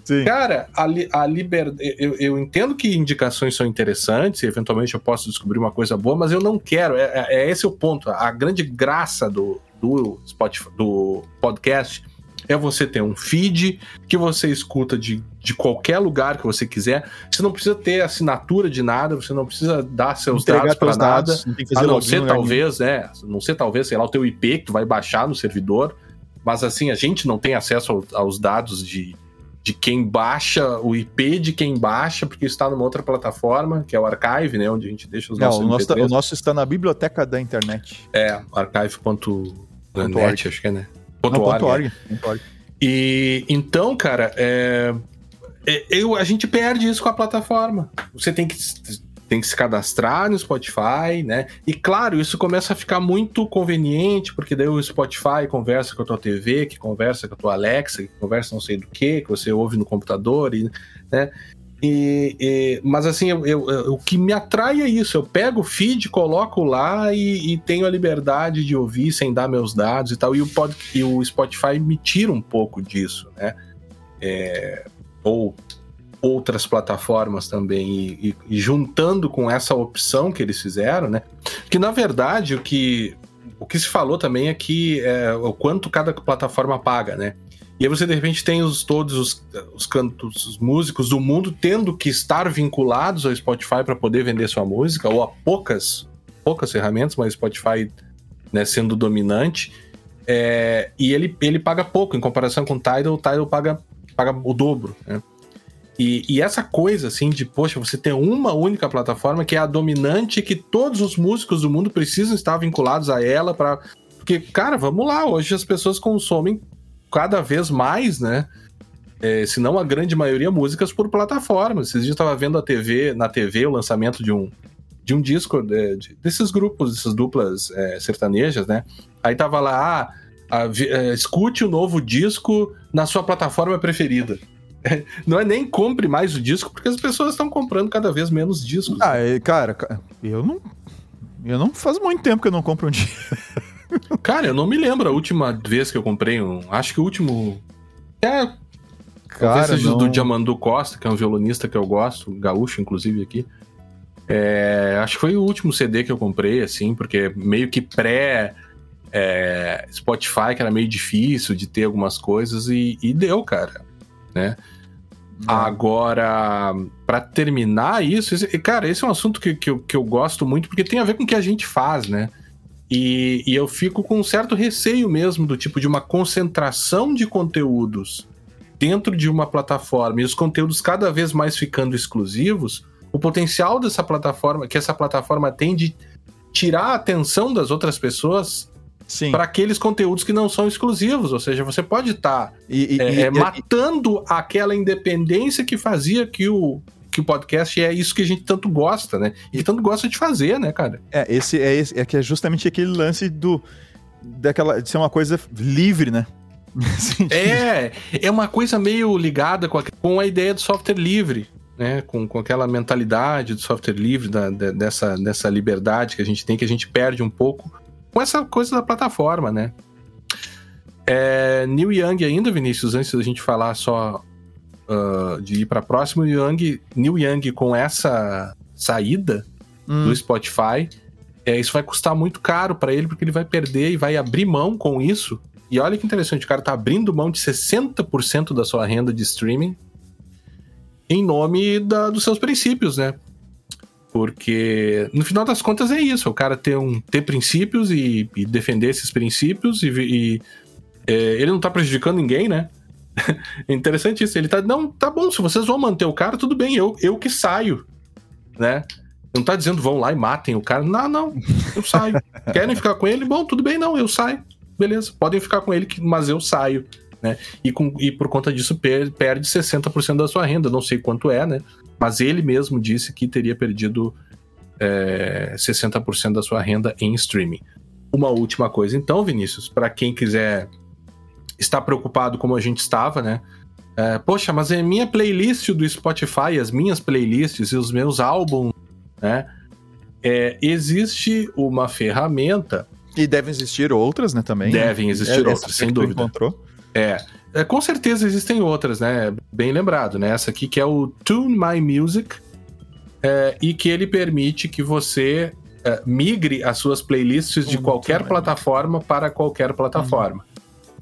Sim. Cara, a, a liberdade. Eu, eu, entendo que indicações são interessantes, e eventualmente eu posso descobrir uma coisa boa, mas eu não quero. É, é, é esse o ponto. A grande graça do, do, Spotify, do podcast é você ter um feed que você escuta de, de qualquer lugar que você quiser. Você não precisa ter assinatura de nada, você não precisa dar seus Entregar dados para nada. Não a não ser talvez, né? Não ser talvez, sei lá, o teu IP que tu vai baixar no servidor. Mas assim, a gente não tem acesso ao, aos dados de, de quem baixa, o IP de quem baixa, porque está numa outra plataforma, que é o Archive, né? Onde a gente deixa os nossos. Não, o, nosso, tá, o nosso está na biblioteca da internet. É, archive.net, acho que é, né? Ponto Não, org. org. org. E então, cara, é, é, eu, a gente perde isso com a plataforma. Você tem que, tem que se cadastrar no Spotify, né? E claro, isso começa a ficar muito conveniente, porque daí o Spotify conversa com a tua TV, que conversa com a tua Alexa, que conversa não sei do que, que você ouve no computador, e, né? E, e, mas assim, eu, eu, eu, o que me atrai é isso. Eu pego o feed, coloco lá e, e, tenho a liberdade de ouvir sem dar meus dados e tal. E o, pod, e o Spotify me tira um pouco disso, né? É, ou outras plataformas também. E, juntando com essa opção que eles fizeram, né? Que na verdade o que, o que se falou também é que é, o quanto cada plataforma paga, né? E aí você de repente tem os, todos os, os cantos, os músicos do mundo tendo que estar vinculados ao Spotify para poder vender sua música, ou a poucas, poucas ferramentas, mas Spotify né, sendo dominante. É, e ele, ele paga pouco em comparação com o Tidal, o Tidal paga, paga o dobro. Né? E, e, essa coisa assim de, poxa, você tem uma única plataforma que é a dominante, que todos os músicos do mundo precisam estar vinculados a ela para. Porque, cara, vamos lá, hoje as pessoas consomem cada vez mais, né? É, se não a grande maioria, músicas por plataformas. Esses dias eu estava vendo a TV, na TV o lançamento de um, de um disco de, de, desses grupos, dessas duplas é, sertanejas, né? Aí tava lá, ah, a, a, é, escute o novo disco na sua plataforma preferida. não é nem compre mais o disco, porque as pessoas estão comprando cada vez menos discos. Ah, é, cara, eu não. Eu não faz muito tempo que eu não compro um disco. Cara, eu não me lembro a última vez que eu comprei um. Acho que o último. É. Cara, não... do Diamandu Costa, que é um violonista que eu gosto, gaúcho, inclusive, aqui. É, acho que foi o último CD que eu comprei, assim, porque meio que pré é, Spotify, que era meio difícil de ter algumas coisas, e, e deu, cara, né? Agora, para terminar isso, esse, cara, esse é um assunto que, que, eu, que eu gosto muito, porque tem a ver com o que a gente faz, né? E, e eu fico com um certo receio mesmo do tipo de uma concentração de conteúdos dentro de uma plataforma e os conteúdos cada vez mais ficando exclusivos, o potencial dessa plataforma, que essa plataforma tem de tirar a atenção das outras pessoas para aqueles conteúdos que não são exclusivos. Ou seja, você pode estar tá, é, é, matando aquela independência que fazia que o, que o podcast é isso que a gente tanto gosta, né? E tanto gosta de fazer, né, cara? É, esse é, esse, é que é justamente aquele lance do daquela de ser uma coisa livre, né? é, é uma coisa meio ligada com a, com a ideia do software livre, né? Com, com aquela mentalidade do software livre, da, dessa, dessa liberdade que a gente tem, que a gente perde um pouco com essa coisa da plataforma, né? É, Neil Young ainda, Vinícius, antes da gente falar só uh, de ir para próximo, Young, Neil Young com essa saída hum. do Spotify, é, isso vai custar muito caro para ele, porque ele vai perder e vai abrir mão com isso. E olha que interessante, o cara tá abrindo mão de 60% da sua renda de streaming em nome da, dos seus princípios, né? Porque, no final das contas, é isso. O cara ter, um, ter princípios e, e defender esses princípios e, e é, ele não tá prejudicando ninguém, né? é interessante isso. Ele tá, não, tá bom, se vocês vão manter o cara, tudo bem, eu, eu que saio, né? Não tá dizendo vão lá e matem o cara. Não, não, eu saio. Querem ficar com ele? Bom, tudo bem, não, eu saio. Beleza, podem ficar com ele, mas eu saio. Né? E, com, e por conta disso per, perde 60% da sua renda. Não sei quanto é, né? Mas ele mesmo disse que teria perdido é, 60% da sua renda em streaming. Uma última coisa, então, Vinícius, para quem quiser estar preocupado como a gente estava, né? É, Poxa, mas é minha playlist do Spotify, as minhas playlists e os meus álbuns, né? É, existe uma ferramenta. E devem existir outras, né, também. Devem existir é, outras, sem dúvida. Encontrou. É, é, com certeza existem outras, né? Bem lembrado, né? Essa aqui que é o Tune My Music é, e que ele permite que você é, migre as suas playlists de qualquer plataforma para qualquer plataforma. Uhum.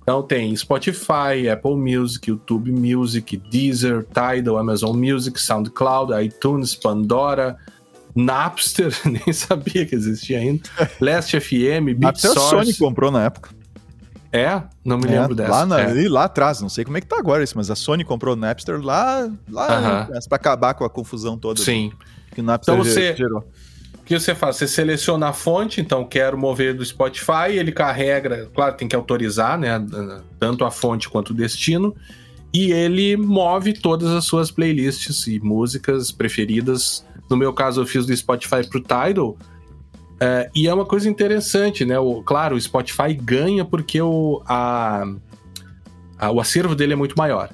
Então tem Spotify, Apple Music, YouTube Music, Deezer, Tidal, Amazon Music, SoundCloud, iTunes, Pandora, Napster, nem sabia que existia ainda, Last FM. Até a Sony comprou na época. É? Não me é, lembro dessa. Lá, na, é. lá atrás, não sei como é que tá agora isso, mas a Sony comprou o Napster lá, lá uh -huh. pra acabar com a confusão toda. Sim. Que o Napster então você, gerou. Que você faz? Você seleciona a fonte, então quero mover do Spotify, ele carrega, claro, tem que autorizar, né? Tanto a fonte quanto o destino. E ele move todas as suas playlists e músicas preferidas. No meu caso, eu fiz do Spotify pro Tidal é, e é uma coisa interessante, né? O, claro, o Spotify ganha porque o, a, a, o acervo dele é muito maior.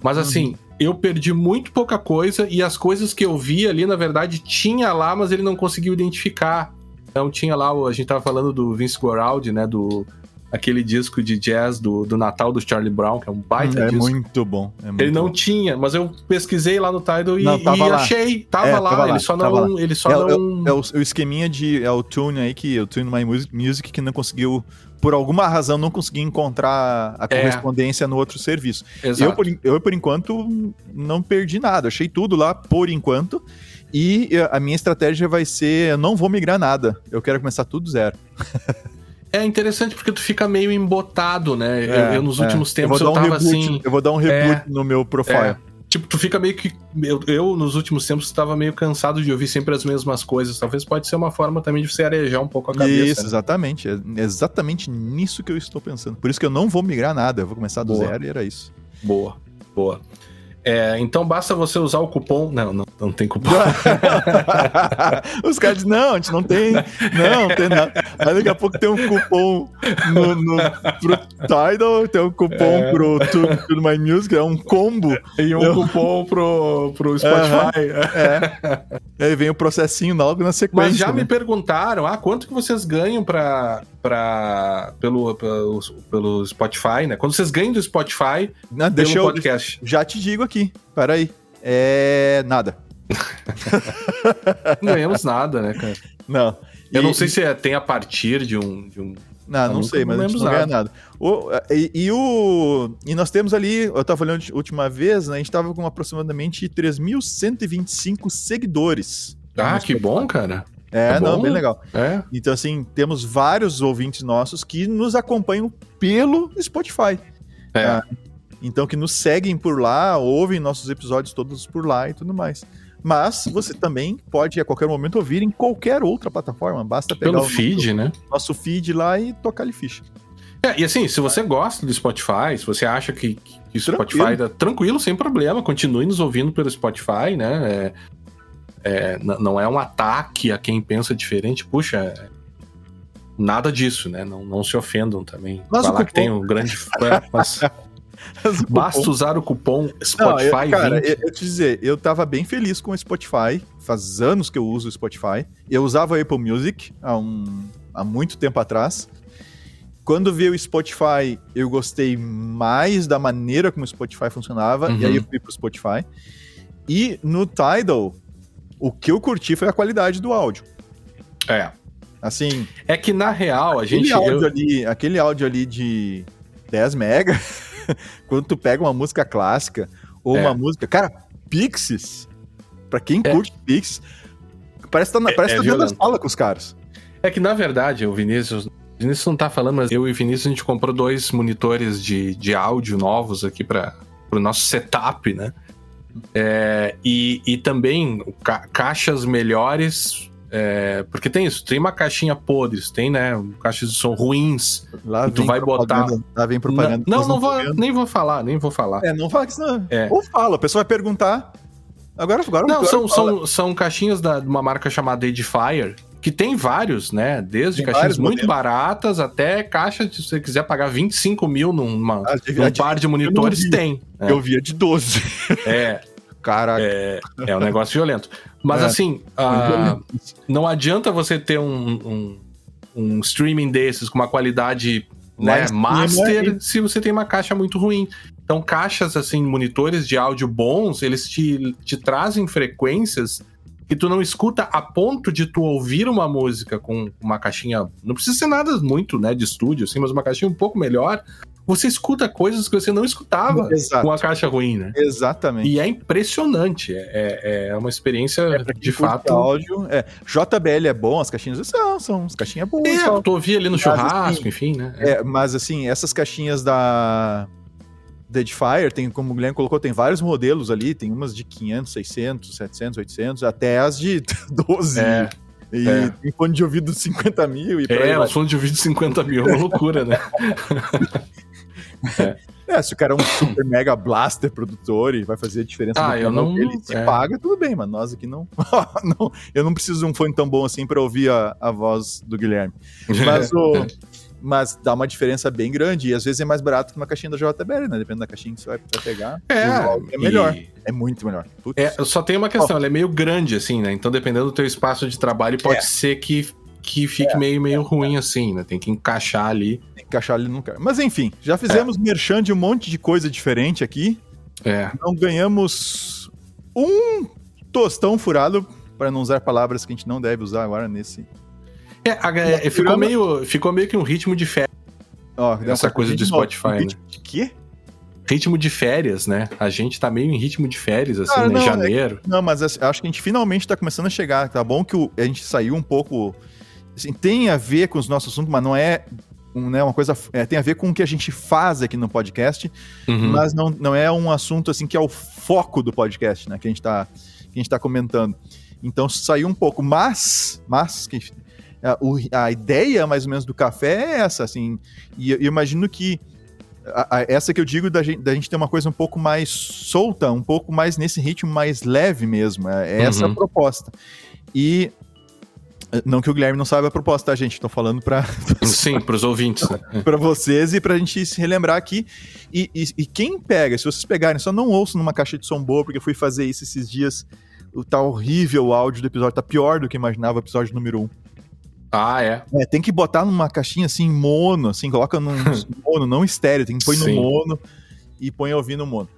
Mas assim, uhum. Eu perdi muito pouca coisa e as coisas que eu vi ali, na verdade, tinha lá, mas ele não conseguiu identificar. Então tinha lá, a gente tava falando do Vince Guaraldi, né? Do aquele disco de jazz do, do Natal do Charlie Brown, que é um baita é disco. Muito bom, é muito ele não bom. tinha, mas eu pesquisei lá no Tidal e, não, e achei. Tava, é, lá, tava lá, ele só não. Lá. Ele só é, não... É, é, o, o, esqueminha de. É o tune aí que. O tune My Music que não conseguiu. Por alguma razão, não consegui encontrar a é. correspondência no outro serviço. Exato. Eu por, eu, por enquanto, não perdi nada. Achei tudo lá, por enquanto. E eh, a minha estratégia vai ser: eu não vou migrar nada. Eu quero começar tudo zero. É interessante porque tu fica meio embotado, né? É, eu, eu, nos é. últimos tempos eu, eu tava um reboot, assim. Eu vou dar um reboot é, no meu profile. Tipo, tu fica meio que. Eu, eu, nos últimos tempos, estava meio cansado de ouvir sempre as mesmas coisas. Talvez pode ser uma forma também de você arejar um pouco a cabeça. Isso, né? exatamente. É exatamente nisso que eu estou pensando. Por isso que eu não vou migrar nada. Eu vou começar do boa. zero e era isso. Boa, boa. É, então basta você usar o cupom. Não, não, não tem cupom. Os caras dizem, não, a gente não tem. Não, não tem nada. Aí daqui a pouco tem um cupom no, no, pro Tidal, tem um cupom é. pro to My Music, é um combo. E um Eu... cupom pro, pro Spotify. é. Aí vem o processinho logo na sequência. Mas já né? me perguntaram, ah, quanto que vocês ganham pra, pra, pelo, pelo, pelo Spotify, né? Quando vocês ganham do Spotify não, deixa eu, podcast. Já te digo aqui, peraí. É. nada. não ganhamos nada, né, cara? Não. Eu e, não sei se é, tem a partir de um. De um... Não, não sei, mas não a gente não ganha nada. O, e, e, o, e nós temos ali, eu tava olhando a última vez, né? A gente tava com aproximadamente 3.125 seguidores. Ah, que bom, cara. É, é não, bem legal. É. Então, assim, temos vários ouvintes nossos que nos acompanham pelo Spotify. É. Ah, então, que nos seguem por lá, ouvem nossos episódios todos por lá e tudo mais. Mas você também pode a qualquer momento ouvir em qualquer outra plataforma. Basta pegar Pelo o feed, nosso, né? nosso feed lá e tocar ali ficha. É, e assim, se você gosta do Spotify, se você acha que, que o Spotify tranquilo. dá tranquilo, sem problema, continue nos ouvindo pelo Spotify, né? É, é, não é um ataque a quem pensa diferente. Puxa, é, nada disso, né? Não, não se ofendam também. Mas Falar que tem um grande fã, mas... Basta usar o cupom Spotify. Não, eu, cara, eu, eu, te dizer, eu tava bem feliz com o Spotify. Faz anos que eu uso o Spotify. Eu usava a Apple Music há, um, há muito tempo atrás. Quando veio o Spotify, eu gostei mais da maneira como o Spotify funcionava. Uhum. E aí eu fui pro Spotify. E no Tidal, o que eu curti foi a qualidade do áudio. É. Assim. É que na real, a gente. Áudio eu... ali, aquele áudio ali de 10 mega. quando tu pega uma música clássica ou é. uma música. Cara, Pixies, pra quem é. curte Pixies, parece que tá, na, é, parece é, tá dentro da sala com os caras. É que na verdade, o Vinícius. O Vinícius não tá falando, mas eu e o Vinícius a gente comprou dois monitores de, de áudio novos aqui para o nosso setup, né? É, e, e também ca caixas melhores é, porque tem isso, tem uma caixinha podres, tem, né? Caixas de som ruins. Lá tu vai botar. Lá vem propaganda. Não, não, não vou, nem vou falar, nem vou falar. É, não fala que senão. É. Ou fala, a pessoa vai perguntar. Agora, agora Não, são, são, são caixinhas da, de uma marca chamada Edifier, que tem vários, né? Desde tem caixinhas muito modelos. baratas até caixa, se você quiser pagar 25 mil numa, ah, num par de monitores, tem. Né? Eu via de 12. É. Caraca. É, é um negócio violento. Mas é, assim, uh, não adianta você ter um, um, um, streaming desses com uma qualidade né, master se você tem uma caixa muito ruim. Então, caixas, assim, monitores de áudio bons, eles te, te trazem frequências que tu não escuta a ponto de tu ouvir uma música com uma caixinha. Não precisa ser nada muito, né, de estúdio, assim, mas uma caixinha um pouco melhor você escuta coisas que você não escutava Exato. com a caixa ruim, né? Exatamente. E é impressionante. É, é, é uma experiência é, de fato. Áudio, é. JBL é bom, as caixinhas são, são as caixinhas boas. É, tu ouvia ali no mas, churrasco, assim, enfim, né? É. mas assim, essas caixinhas da. Deadfire, tem, como o Guilherme colocou, tem vários modelos ali, tem umas de 500, 600, 700, 800, até as de 12. É. E é. tem fone de ouvido de 50 mil. E é, os fone de ouvido de 50 mil é uma loucura, né? É. é. se o cara é um super mega blaster produtor e vai fazer a diferença ah, eu não, ele se é. paga, tudo bem, mas nós aqui não, não. Eu não preciso de um fone tão bom assim para ouvir a, a voz do Guilherme. Mas, o, mas dá uma diferença bem grande. E às vezes é mais barato que uma caixinha da JBL, né? Dependendo da caixinha que você vai pegar. É, é melhor. E... É muito melhor. Putz. É, só tem uma questão, oh. ela é meio grande, assim, né? Então, dependendo do teu espaço de trabalho, pode é. ser que que fique é, meio, meio é, ruim é. assim, né? Tem que encaixar ali. Tem que encaixar ali no cara. Mas enfim, já fizemos é. merchan de um monte de coisa diferente aqui. É. Não ganhamos um tostão furado, para não usar palavras que a gente não deve usar agora nesse. É, é ficou, meio, ficou meio que um ritmo de férias. Ó, essa coisa de Spotify, né? De quê? ritmo de férias, né? A gente tá meio em ritmo de férias, assim, ah, né? Não, Janeiro. É, não, mas acho que a gente finalmente tá começando a chegar. Tá bom que o, a gente saiu um pouco assim, tem a ver com os nossos assuntos, mas não é um, né, uma coisa. É, tem a ver com o que a gente faz aqui no podcast, uhum. mas não, não é um assunto assim que é o foco do podcast, né? Que a gente está que a gente tá comentando. Então saiu um pouco, mas, mas que, a, a ideia mais ou menos do café é essa, assim. E eu, imagino que a, a, essa que eu digo da gente, da gente ter uma coisa um pouco mais solta, um pouco mais nesse ritmo mais leve mesmo. É, é essa uhum. a proposta. E não que o Guilherme não saiba a proposta, tá, gente? Estou falando para Sim, para os ouvintes. Né? para vocês e para a gente se relembrar aqui. E, e, e, quem pega, se vocês pegarem, só não ouçam numa caixa de som boa, porque eu fui fazer isso esses dias. O tá horrível o áudio do episódio, tá pior do que imaginava o episódio número 1. Ah, é. é. Tem que botar numa caixinha assim, mono, assim, coloca num mono, não estéreo, tem que pôr no mono e põe ouvindo mono.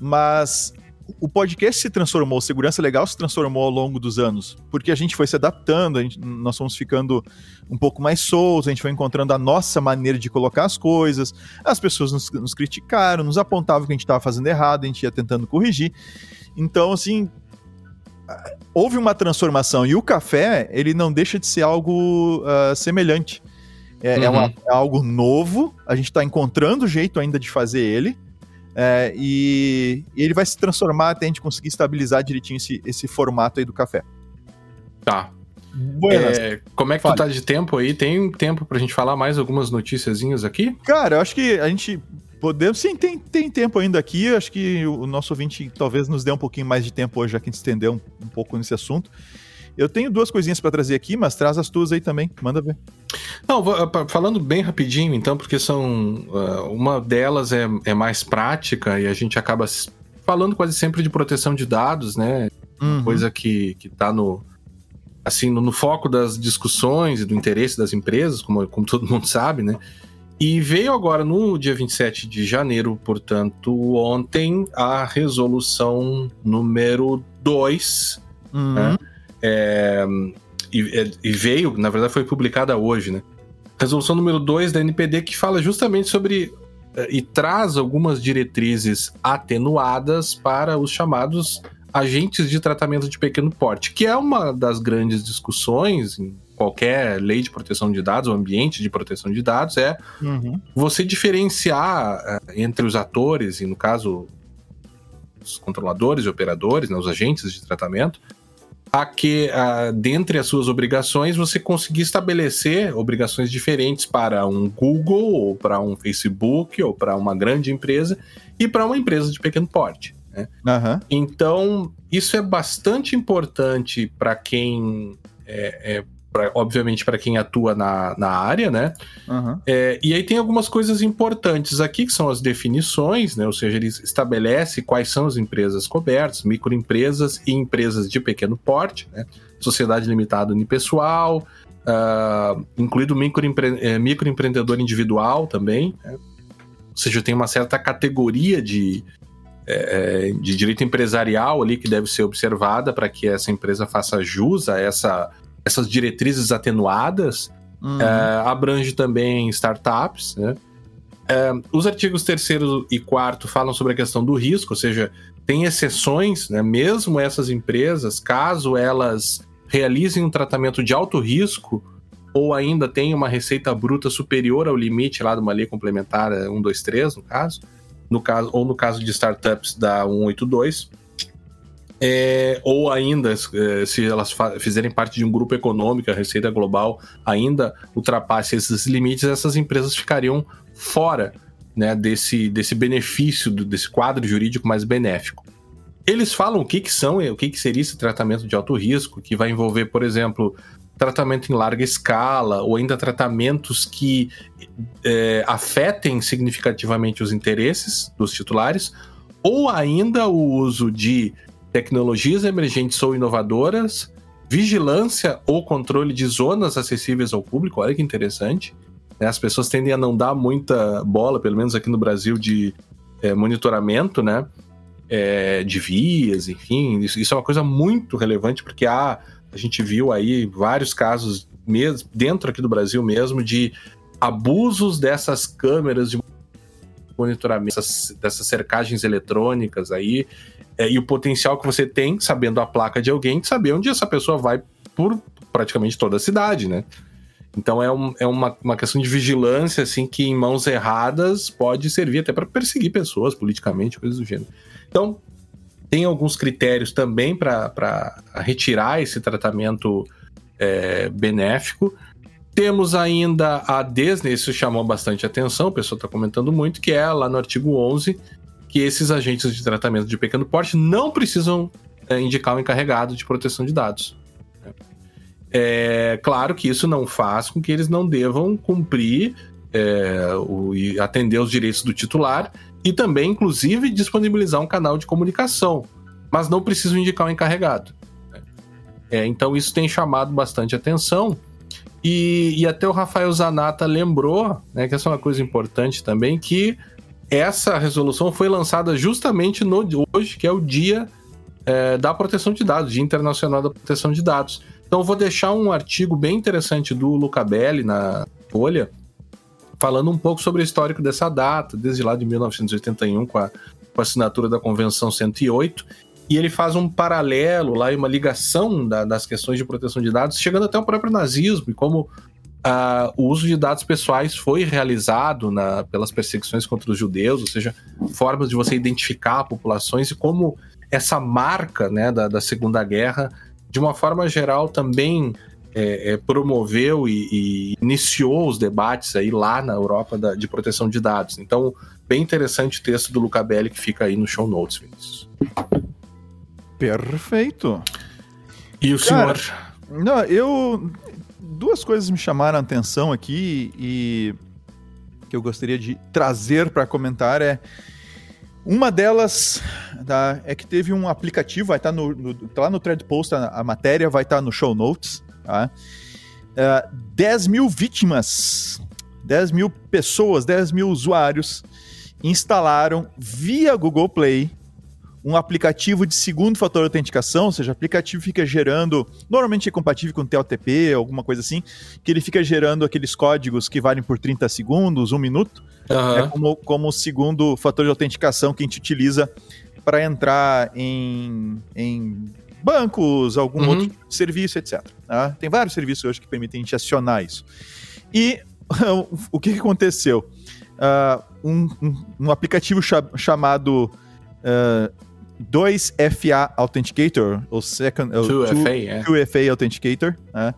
Mas o podcast se transformou, Segurança Legal se transformou ao longo dos anos, porque a gente foi se adaptando, gente, nós fomos ficando um pouco mais soltos, a gente foi encontrando a nossa maneira de colocar as coisas, as pessoas nos, nos criticaram, nos apontavam que a gente estava fazendo errado, a gente ia tentando corrigir. Então, assim, houve uma transformação e o café, ele não deixa de ser algo uh, semelhante. É, uhum. é, uma, é, algo novo, a gente está encontrando o jeito ainda de fazer ele, é, e, e, ele vai se transformar até a gente conseguir estabilizar direitinho esse, esse formato aí do café. Tá. É, como é que Fale. tu tá de tempo aí? Tem tempo pra gente falar mais algumas noticiazinhas aqui? Cara, eu acho que a gente podemos. Sim, tem, tem tempo ainda aqui. Acho que o nosso ouvinte talvez nos dê um pouquinho mais de tempo hoje, já que a gente estendeu um, um pouco nesse assunto. Eu tenho duas coisinhas para trazer aqui, mas traz as tuas aí também. Manda ver. Não, falando bem rapidinho, então, porque são. Uh, uma delas é, é mais prática e a gente acaba falando quase sempre de proteção de dados, né? Uhum. Coisa que, que tá no. Assim, no, no, foco das discussões e do interesse das empresas, como, como todo mundo sabe, né? E veio agora no dia 27 de janeiro, portanto, ontem, a resolução número 2, uhum. né? É, e, e, veio, na verdade foi publicada hoje, né? Resolução número 2 da NPD que fala justamente sobre é, e traz algumas diretrizes atenuadas para os chamados agentes de tratamento de pequeno porte, que é uma das grandes discussões em qualquer lei de proteção de dados, ou ambiente de proteção de dados, é uhum. você diferenciar é, entre os atores, e no caso os controladores e operadores, né, os agentes de tratamento, a que, a, dentre as suas obrigações, você conseguir estabelecer obrigações diferentes para um Google, ou para um Facebook, ou para uma grande empresa, e para uma empresa de pequeno porte. Né? Uhum. Então, isso é bastante importante para quem é, é pra, obviamente para quem atua na, na área, né? Uhum. É, e aí tem algumas coisas importantes aqui, que são as definições, né? Ou seja, ele estabelece quais são as empresas cobertas, microempresas e empresas de pequeno porte, né? Sociedade limitada unipessoal, uh, incluído microempre é, microempreendedor individual também, né? Ou seja, tem uma certa categoria de, é de direito empresarial ali que deve ser observada para que essa empresa faça jus a essa essas diretrizes atenuadas, uhum. é, abrange também startups, né? É, os artigos 3 e 4 falam sobre a questão do risco, ou seja, tem exceções, né? mesmo essas empresas, caso elas realizem um tratamento de alto risco ou ainda tenham uma receita bruta superior ao limite lá de uma lei complementar 123, no caso, no caso ou no caso de startups da 182, é, ou ainda, é, se elas fizerem parte de um grupo econômico, a receita global ainda ultrapasse esses limites, essas empresas ficariam fora né, desse, desse benefício, desse quadro jurídico mais benéfico. Eles falam o que, que são, o que, que seria esse tratamento de alto risco, que vai envolver, por exemplo, tratamento em larga escala, ou ainda tratamentos que é, afetem significativamente os interesses dos titulares, ou ainda o uso de tecnologias emergentes ou inovadoras, vigilância ou controle de zonas acessíveis ao público. Olha que interessante. Né? As pessoas tendem a não dar muita bola, pelo menos aqui no Brasil, de é, monitoramento, né? É, de vias, enfim. Isso, isso, é uma coisa muito relevante, porque há, a gente viu aí vários casos mesmo, dentro aqui do Brasil mesmo de abusos dessas câmeras de monitoramento, dessas, dessas cercagens eletrônicas aí, é, e o potencial que você tem, sabendo a placa de alguém, de saber onde essa pessoa vai por praticamente toda a cidade, né? Então é, um, é uma, uma questão de vigilância, assim, que em mãos erradas pode servir até para perseguir pessoas politicamente, coisas do gênero. Então, tem alguns critérios também para retirar esse tratamento é, benéfico. Temos ainda a Disney, isso chamou bastante atenção, o pessoal está comentando muito, que é lá no artigo 11, que esses agentes de tratamento de pequeno porte não precisam é, indicar o um encarregado de proteção de dados. É claro que isso não faz com que eles não devam cumprir é, o, e atender os direitos do titular e também, inclusive, disponibilizar um canal de comunicação, mas não precisam indicar o um encarregado. É, então isso tem chamado bastante atenção. E, e até o Rafael Zanata lembrou, né, que essa é uma coisa importante também, que essa resolução foi lançada justamente no hoje, que é o dia é, da proteção de dados, Dia Internacional da Proteção de Dados. Então vou deixar um artigo bem interessante do Luca Belli na Folha, falando um pouco sobre o histórico dessa data, desde lá de 1981, com a, com a assinatura da Convenção 108, e ele faz um paralelo lá e uma ligação da, das questões de proteção de dados, chegando até o próprio nazismo e como uh, o uso de dados pessoais foi realizado na, pelas perseguições contra os judeus, ou seja, formas de você identificar populações e como essa marca né, da, da Segunda Guerra, de uma forma geral, também é, é, promoveu e, e, iniciou os debates aí lá na Europa da, de proteção de dados. Então, bem interessante o texto do Luca Belli que fica aí no show notes, Vinícius. Perfeito. E o Cara, senhor? Não, eu. Duas coisas me chamaram a atenção aqui e que eu gostaria de trazer para comentar é. Uma delas tá, é que teve um aplicativo, vai estar tá no, no, tá lá no thread post, a, a matéria vai estar tá no show notes. Tá? Uh, é, 10 mil vítimas, 10 mil pessoas, 10 mil usuários instalaram via Google Play um aplicativo de segundo fator de autenticação, ou seja, o aplicativo fica gerando, normalmente é compatível com TLTP, alguma coisa assim, que ele fica gerando aqueles códigos que valem por 30 segundos, um minuto, uhum. né, como, como segundo fator de autenticação que a gente utiliza para entrar em, em bancos, algum uhum. outro serviço, etc. Tá? Tem vários serviços hoje que permitem a gente acionar isso. E o que, que aconteceu? Uh, um, um, um, aplicativo cha chamado uh, 2FA Authenticator, ou Second, 2FA, é. 2FA Authenticator, né?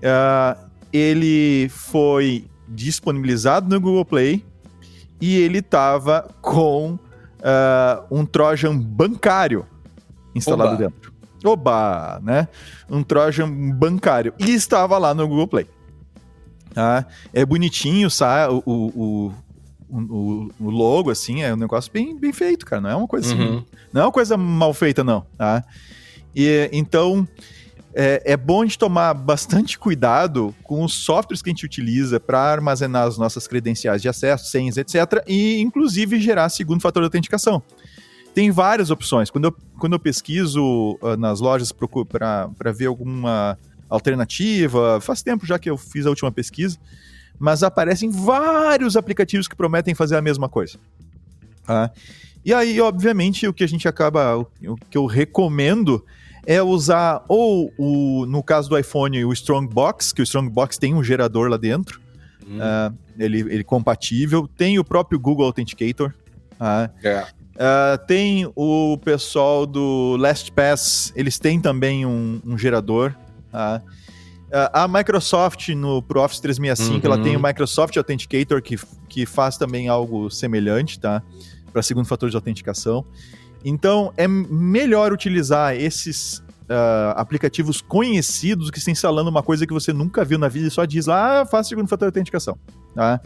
uh, ele foi disponibilizado no Google Play e ele estava com uh, um Trojan bancário instalado Oba. dentro. Oba, né? Um Trojan bancário. E estava lá no Google Play. Ah, é bonitinho, sabe? O, o, o, o, logo, assim, é um negócio bem, bem feito, cara. Não é uma coisa assim, uhum. Não é uma coisa mal feita, não. Tá? E, então, é, é bom a gente tomar bastante cuidado com os softwares que a gente utiliza para armazenar as nossas credenciais de acesso, senhas, etc. E, inclusive, gerar segundo fator de autenticação. Tem várias opções. Quando eu, quando eu pesquiso uh, nas lojas para ver alguma alternativa, faz tempo já que eu fiz a última pesquisa, mas aparecem vários aplicativos que prometem fazer a mesma coisa. Tá? E aí, obviamente, o que a gente acaba, o que eu recomendo é usar ou o, no caso do iPhone, o Strongbox, que o Strongbox tem um gerador lá dentro, hum. uh, ele, ele é compatível, tem o próprio Google Authenticator, uh, é. uh, tem o pessoal do LastPass, eles têm também um, um gerador, uh, a Microsoft no pro Office 365, uhum. ela tem o Microsoft Authenticator que, que faz também algo semelhante, tá? Para segundo fator de autenticação. Então, é melhor utilizar esses uh, aplicativos conhecidos que estão instalando uma coisa que você nunca viu na vida e só diz lá, ah, faz segundo fator de autenticação, tá?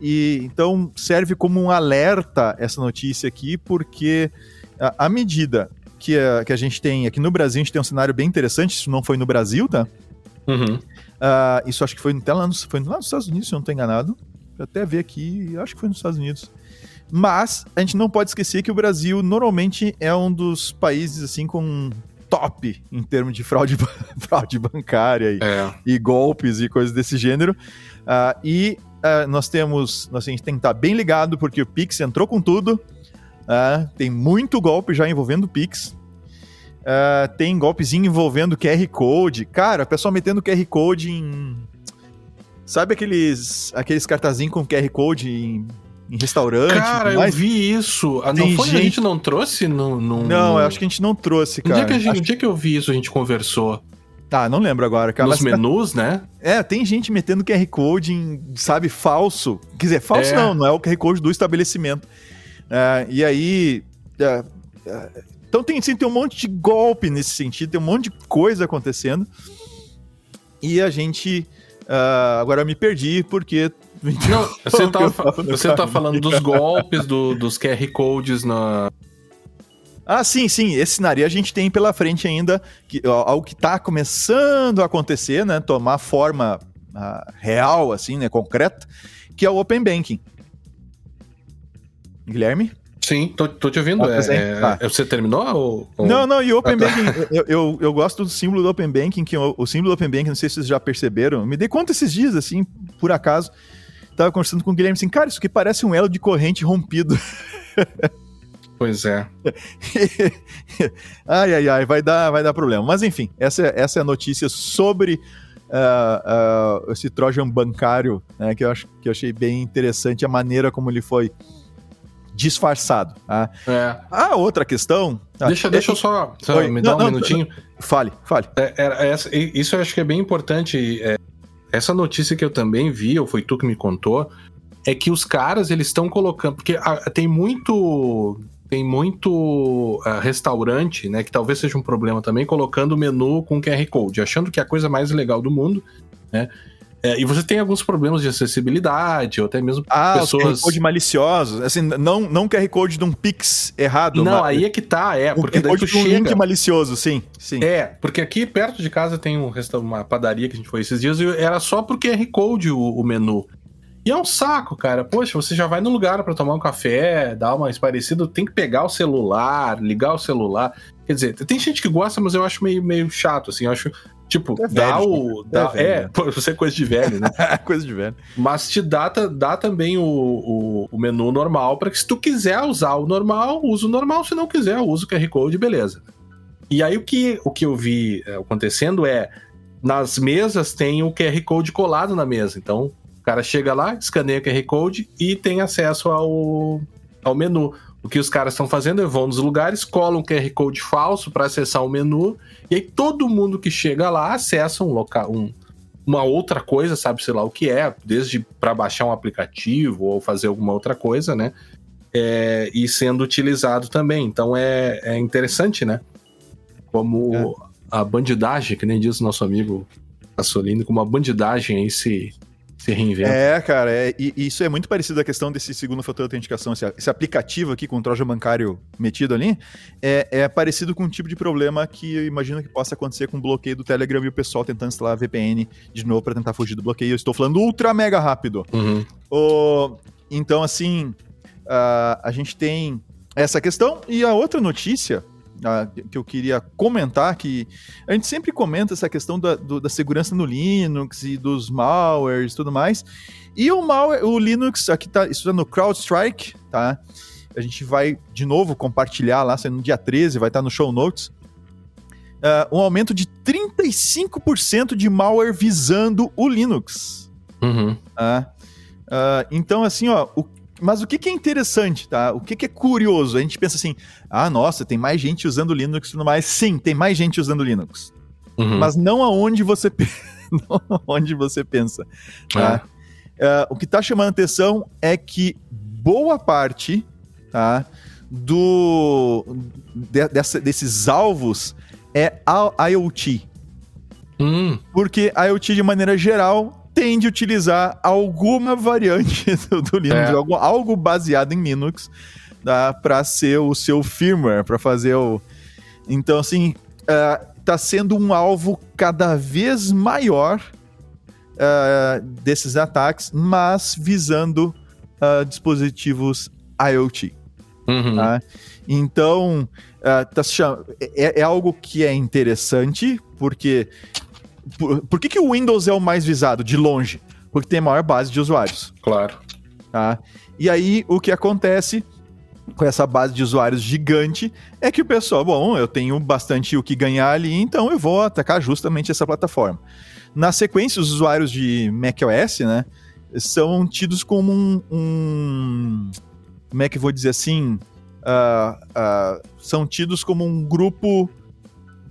E então serve como um alerta essa notícia aqui, porque à medida que a, que a gente tem aqui no Brasil, a gente tem um cenário bem interessante, isso não foi no Brasil, tá? Uhum. Uh, isso acho que foi até lá, no, foi lá nos Estados Unidos, se eu não estou enganado. Eu até ver aqui, acho que foi nos Estados Unidos. Mas a gente não pode esquecer que o Brasil normalmente é um dos países assim com top em termos de fraude, fraude bancária e, é. e, golpes e coisas desse gênero. Uh, e uh, nós temos, nós, a gente tem que estar bem ligado porque o Pix entrou com tudo. Uh, tem muito golpe já envolvendo o Pix. Uh, tem golpezinho envolvendo QR Code. Cara, o pessoal metendo QR Code em. Sabe aqueles, aqueles cartazinhos com QR Code em, em restaurante? Cara, eu vi isso. Ah, não foi? Gente... A gente não trouxe? No, no... Não, eu acho que a gente não trouxe, cara. No dia que, gente, acho... dia que eu vi isso, a gente conversou. Ah, não lembro agora. Cara, Nos menus, né? É, tem gente metendo QR Code em, sabe, falso. Quer dizer, falso é. não, não é o QR Code do estabelecimento. É, e aí. É, é, então tem, sim, tem um monte de golpe nesse sentido, tem um monte de coisa acontecendo. E a gente. Uh, agora eu me perdi porque. Não, você tá, você tá falando dos golpes, do, dos QR Codes na, ah, sim, sim. Esse cenário a gente tem pela frente ainda que, algo que está começando a acontecer, né? Tomar forma uh, real, assim, né? Concreta, que é o Open Banking. Guilherme? Sim, tô, tô te ouvindo. Ah, é, tá. é, você terminou? Ou, ou... Não, não, e o Open ah, tá. Banking, eu, eu, eu, gosto do símbolo do Open Banking, que o, o, símbolo do Open Banking, não sei se vocês já perceberam, me dei conta esses dias, assim, por acaso, tava conversando com o Guilherme assim, cara, isso aqui parece um elo de corrente rompido. Pois é. ai, ai, ai, vai dar, vai dar problema. Mas enfim, essa, essa é a notícia sobre uh, uh, esse Trojan bancário, né, que eu acho que eu achei bem interessante a maneira como ele foi disfarçado. Tá? É. A outra questão. Tá? Deixa, é, deixa eu só, só me dar um não, minutinho. Fale, fale. É, é, essa, isso eu acho que é bem importante. É, essa notícia que eu também vi, ou foi tu que me contou, é que os caras eles estão colocando. Porque a, tem muito tem muito uh, restaurante, né, que talvez seja um problema também, colocando o menu com QR Code, achando que é a coisa mais legal do mundo, né? É, e você tem alguns problemas de acessibilidade, ou até mesmo ah, pessoas. QR Code maliciosos. Assim, não, não QR Code de um Pix errado. Não, mas... aí é que tá, é. Porque um daí tu chega... um link malicioso, sim, sim. É, porque aqui perto de casa tem um, uma padaria que a gente foi esses dias e era só pro QR Code o, o menu. E é um saco, cara. Poxa, você já vai no lugar para tomar um café, dar uma esparecida, tem que pegar o celular, ligar o celular. Quer dizer, tem gente que gosta, mas eu acho meio, meio chato, assim. Eu acho, tipo, é dá velho, o. Né? Dá, é, velho, é né? você é coisa de velho, né? coisa de velho. Mas te dá, dá também o, o, o menu normal para que se tu quiser usar o normal, usa o normal. Se não quiser, usa o QR Code, beleza. E aí o que, o que eu vi é, acontecendo é nas mesas tem o QR Code colado na mesa. Então, cara chega lá, escaneia o QR Code e tem acesso ao, ao menu. O que os caras estão fazendo é vão nos lugares, colam um QR Code falso para acessar o menu, e aí todo mundo que chega lá acessa um local, um, uma outra coisa, sabe, sei lá o que é, desde para baixar um aplicativo ou fazer alguma outra coisa, né? É, e sendo utilizado também. Então é, é interessante, né? Como é. a bandidagem, que nem diz o nosso amigo Assolino, como a bandidagem aí se, se reinventa. É, cara, é, e, isso é muito parecido à questão desse segundo fator de autenticação. Esse, esse aplicativo aqui com o trojan bancário metido ali é, é, parecido com um tipo de problema que eu imagino que possa acontecer com o bloqueio do Telegram e o pessoal tentando instalar VPN de novo para tentar fugir do bloqueio. Eu estou falando ultra mega rápido. Uhum. O, então, assim, uh, a gente tem essa questão. E a outra notícia que eu queria comentar, que a gente sempre comenta essa questão da, do, da segurança no Linux e dos malwares e tudo mais. E o malware, o Linux, aqui tá, isso tá no CrowdStrike, tá? A gente vai de novo compartilhar lá, sendo no dia 13, vai estar tá no show notes. Uh, um aumento de 35% de malware visando o Linux. Uhum. Uh, uh, então, assim, ó, o mas o que, que é interessante, tá? O que, que é curioso? A gente pensa assim, ah, nossa, tem mais gente usando Linux e tudo mais. Sim, tem mais gente usando Linux. Uhum. Mas não aonde você, não aonde você pensa. Tá? Uh, o que está chamando a atenção é que boa parte tá, do, de, dessa, desses alvos é a IoT. Hum. Porque IoT, de maneira geral, tende a utilizar alguma variante do, do Linux, é. algo, algo, baseado em Linux, tá, para ser o seu firmware, para fazer o. Então, assim, está uh, sendo um alvo cada vez maior uh, desses ataques, mas visando uh, dispositivos IoT. Uhum. Tá? Então, tá é, é, algo que é interessante, porque por, por que, que o Windows é o mais visado de longe? Porque tem a maior base de usuários. Claro. Tá? E aí, o que acontece com essa base de usuários gigante é que o pessoal, bom, eu tenho bastante o que ganhar ali, então eu vou atacar justamente essa plataforma. Na sequência, os usuários de macOS, né, são tidos como um, um como é que eu vou dizer assim, uh, uh, são tidos como um grupo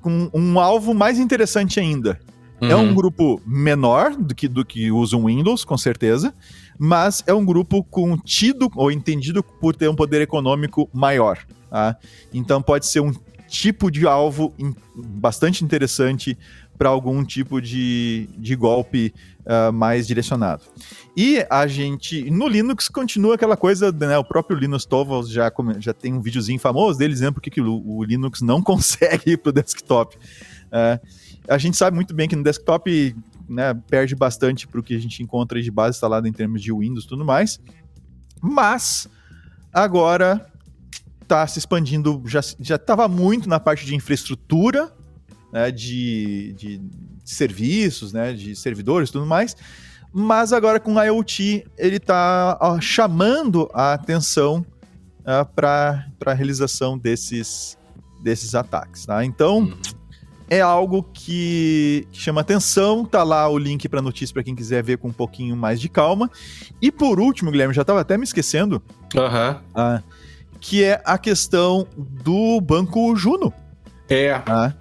com um alvo mais interessante ainda. Uhum. É um uhum. grupo menor do que, do que usa um Windows, com certeza, mas é um grupo com tido ou entendido por ter um poder econômico maior. Tá? Então pode ser um tipo de alvo bastante interessante para algum tipo de, de golpe uh, mais direcionado. E a gente, no Linux, continua aquela coisa, né, o próprio Linus Torvalds já, já tem um videozinho famoso dele dizendo porque que o, o Linux não consegue ir para o desktop. Uh, a gente sabe muito bem que no desktop né, perde bastante para o que a gente encontra de base instalada em termos de Windows e tudo mais, mas agora está se expandindo, já estava muito na parte de infraestrutura, né, de, de serviços, né, de servidores e tudo mais, mas agora com IoT ele está chamando a atenção uh, para a realização desses, desses ataques. Tá? Então, uhum. É algo que, que, chama atenção. Tá lá o link para notícia para quem quiser ver com um pouquinho mais de calma. E por último, Guilherme, já estava até me esquecendo. Uhum. Uh, que é a questão do Banco Juno. É. Tá?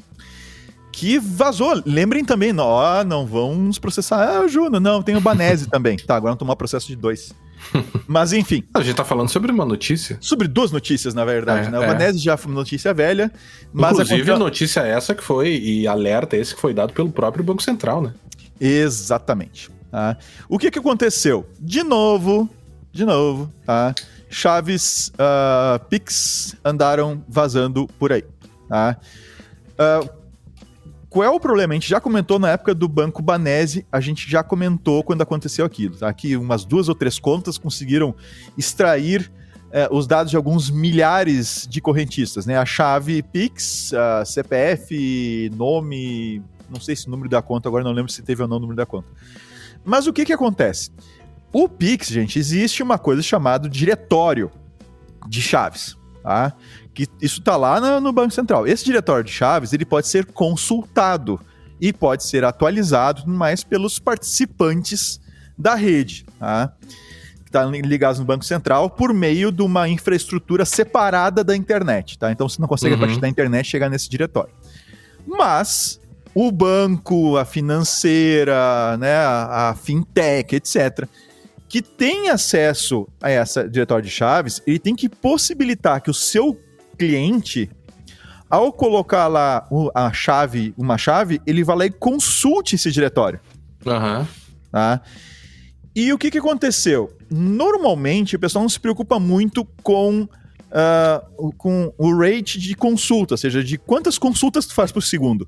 que vazou. Lembrem também, ó, não vão nos processar. Ah, Juno, não, tem o Banese também. Tá, agora vamos tomar processo de dois. Mas enfim. A gente tá falando sobre uma notícia. Sobre duas notícias, na verdade, é, né? O é. Já foi uma notícia velha. Mas Inclusive, a notícia essa que foi, e alerta esse que foi dado pelo próprio Banco Central, né? Exatamente. Tá? O que que aconteceu? De novo, de novo, tá? Chaves uh, Pix andaram vazando por aí. Tá? Uh, qual é o problema? A gente já comentou na época do Banco Banese, a gente já comentou quando aconteceu aquilo, tá? Que umas duas ou três contas conseguiram extrair eh, os dados de alguns milhares de correntistas, né? A chave Pix, a CPF, nome, não sei se o número da conta, agora não lembro se teve ou não o número da conta. Mas o que que acontece? O Pix, gente, existe uma coisa chamada diretório de chaves, tá? que isso está lá no, no, Banco Central. Esse diretório de chaves ele pode ser consultado e pode ser atualizado mais pelos participantes da rede, tá? que estão tá ligados no Banco Central por meio de uma infraestrutura separada da internet. Tá? Então você não consegue, uhum. a partir da internet, chegar nesse diretório. Mas o banco, a financeira, né, a, a fintech, etc., que tem acesso a essa diretório de chaves, ele tem que possibilitar que o seu cliente, ao colocar lá a chave, uma chave, ele vai lá e consulte esse diretório. Uhum. Tá? E o que, que aconteceu? Normalmente, o pessoal não se preocupa muito com, uh, com o rate de consulta, ou seja, de quantas consultas tu faz por segundo.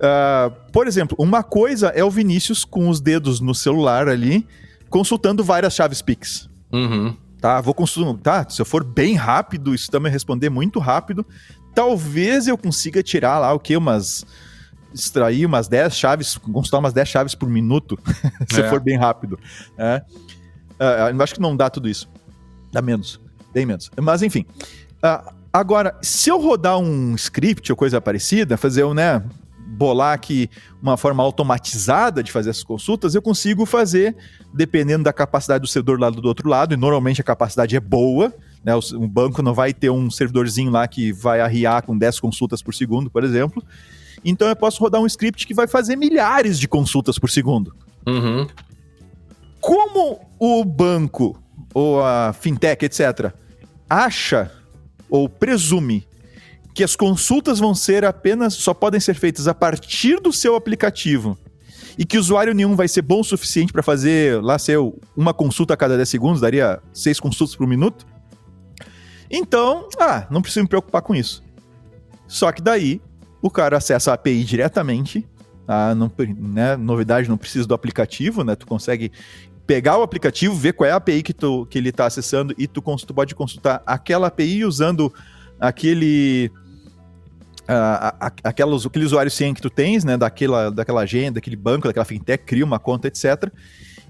Uh, por exemplo, uma coisa é o Vinícius com os dedos no celular ali, consultando várias chaves Pix. Uhum tá? Vou consultar, tá? se eu for bem rápido, isso também responder muito rápido, talvez eu consiga tirar lá o que umas extrair umas 10 chaves, consultar umas 10 chaves por minuto, se é. for bem rápido. É. Uh, eu acho que não dá tudo isso. Dá menos, bem menos. Mas enfim. Uh, agora, se eu rodar um script ou coisa parecida, fazer um, né, bolar aqui uma forma automatizada de fazer essas consultas, eu consigo fazer, dependendo da capacidade do servidor lá do outro lado, e normalmente a capacidade é boa, né? O, banco não vai ter um servidorzinho lá que vai arriar com 10 consultas por segundo, por exemplo. Então eu posso rodar um script que vai fazer milhares de consultas por segundo. Uhum. Como o banco ou a fintech, etc., acha ou presume que as consultas vão ser apenas, só podem ser feitas a partir do seu aplicativo e que usuário nenhum vai ser bom o suficiente para fazer lá ser uma consulta a cada 10 segundos, daria seis consultas por minuto. Então, ah, não preciso me preocupar com isso. Só que daí o cara acessa a API diretamente, ah, não, né, novidade, não precisa do aplicativo, né? Tu consegue pegar o aplicativo, ver qual é a API que, tu, que ele está acessando e tu, tu pode consultar aquela API usando aquele uh, aquelas, aquele usuário SIEM que tu tens, né, daquela, daquela agenda, daquele banco, daquela fintech, cria uma conta, etc.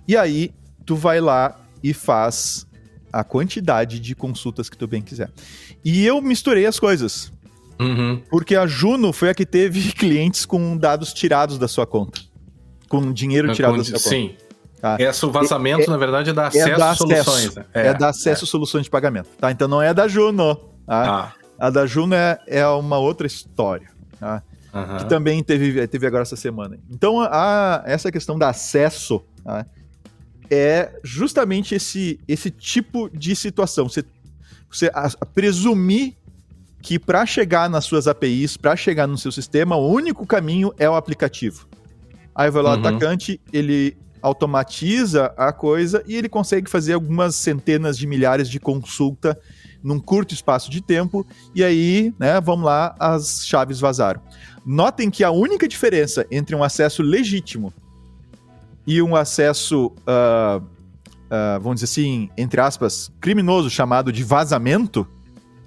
E aí tu vai lá e faz a quantidade de consultas que tu bem quiser. E eu misturei as coisas. Uhum. Porque a Juno foi a que teve clientes com dados tirados da sua conta. Com dinheiro tirado da sua conta. Sim. Tá? Esse vazamento, é, na verdade, é da acesso, é acesso soluções. Né? É, é da acesso é. soluções de pagamento. Tá? Então não é da Juno. Tá? Ah. A da Juno é, é uma outra história. Tá? Uhum. Que também teve, teve agora essa semana. Então, a, essa questão do acesso tá? é justamente esse, esse tipo de situação. Você, você a, a presumir que para chegar nas suas APIs, para chegar no seu sistema, o único caminho é o aplicativo. Aí vai lá uhum. o atacante, ele automatiza a coisa e ele consegue fazer algumas centenas de milhares de consulta num curto espaço de tempo, e aí, né, vamos lá, as chaves vazaram. Notem que a única diferença entre um acesso legítimo e um acesso, uh, uh, vamos dizer assim, entre aspas, criminoso, chamado de vazamento,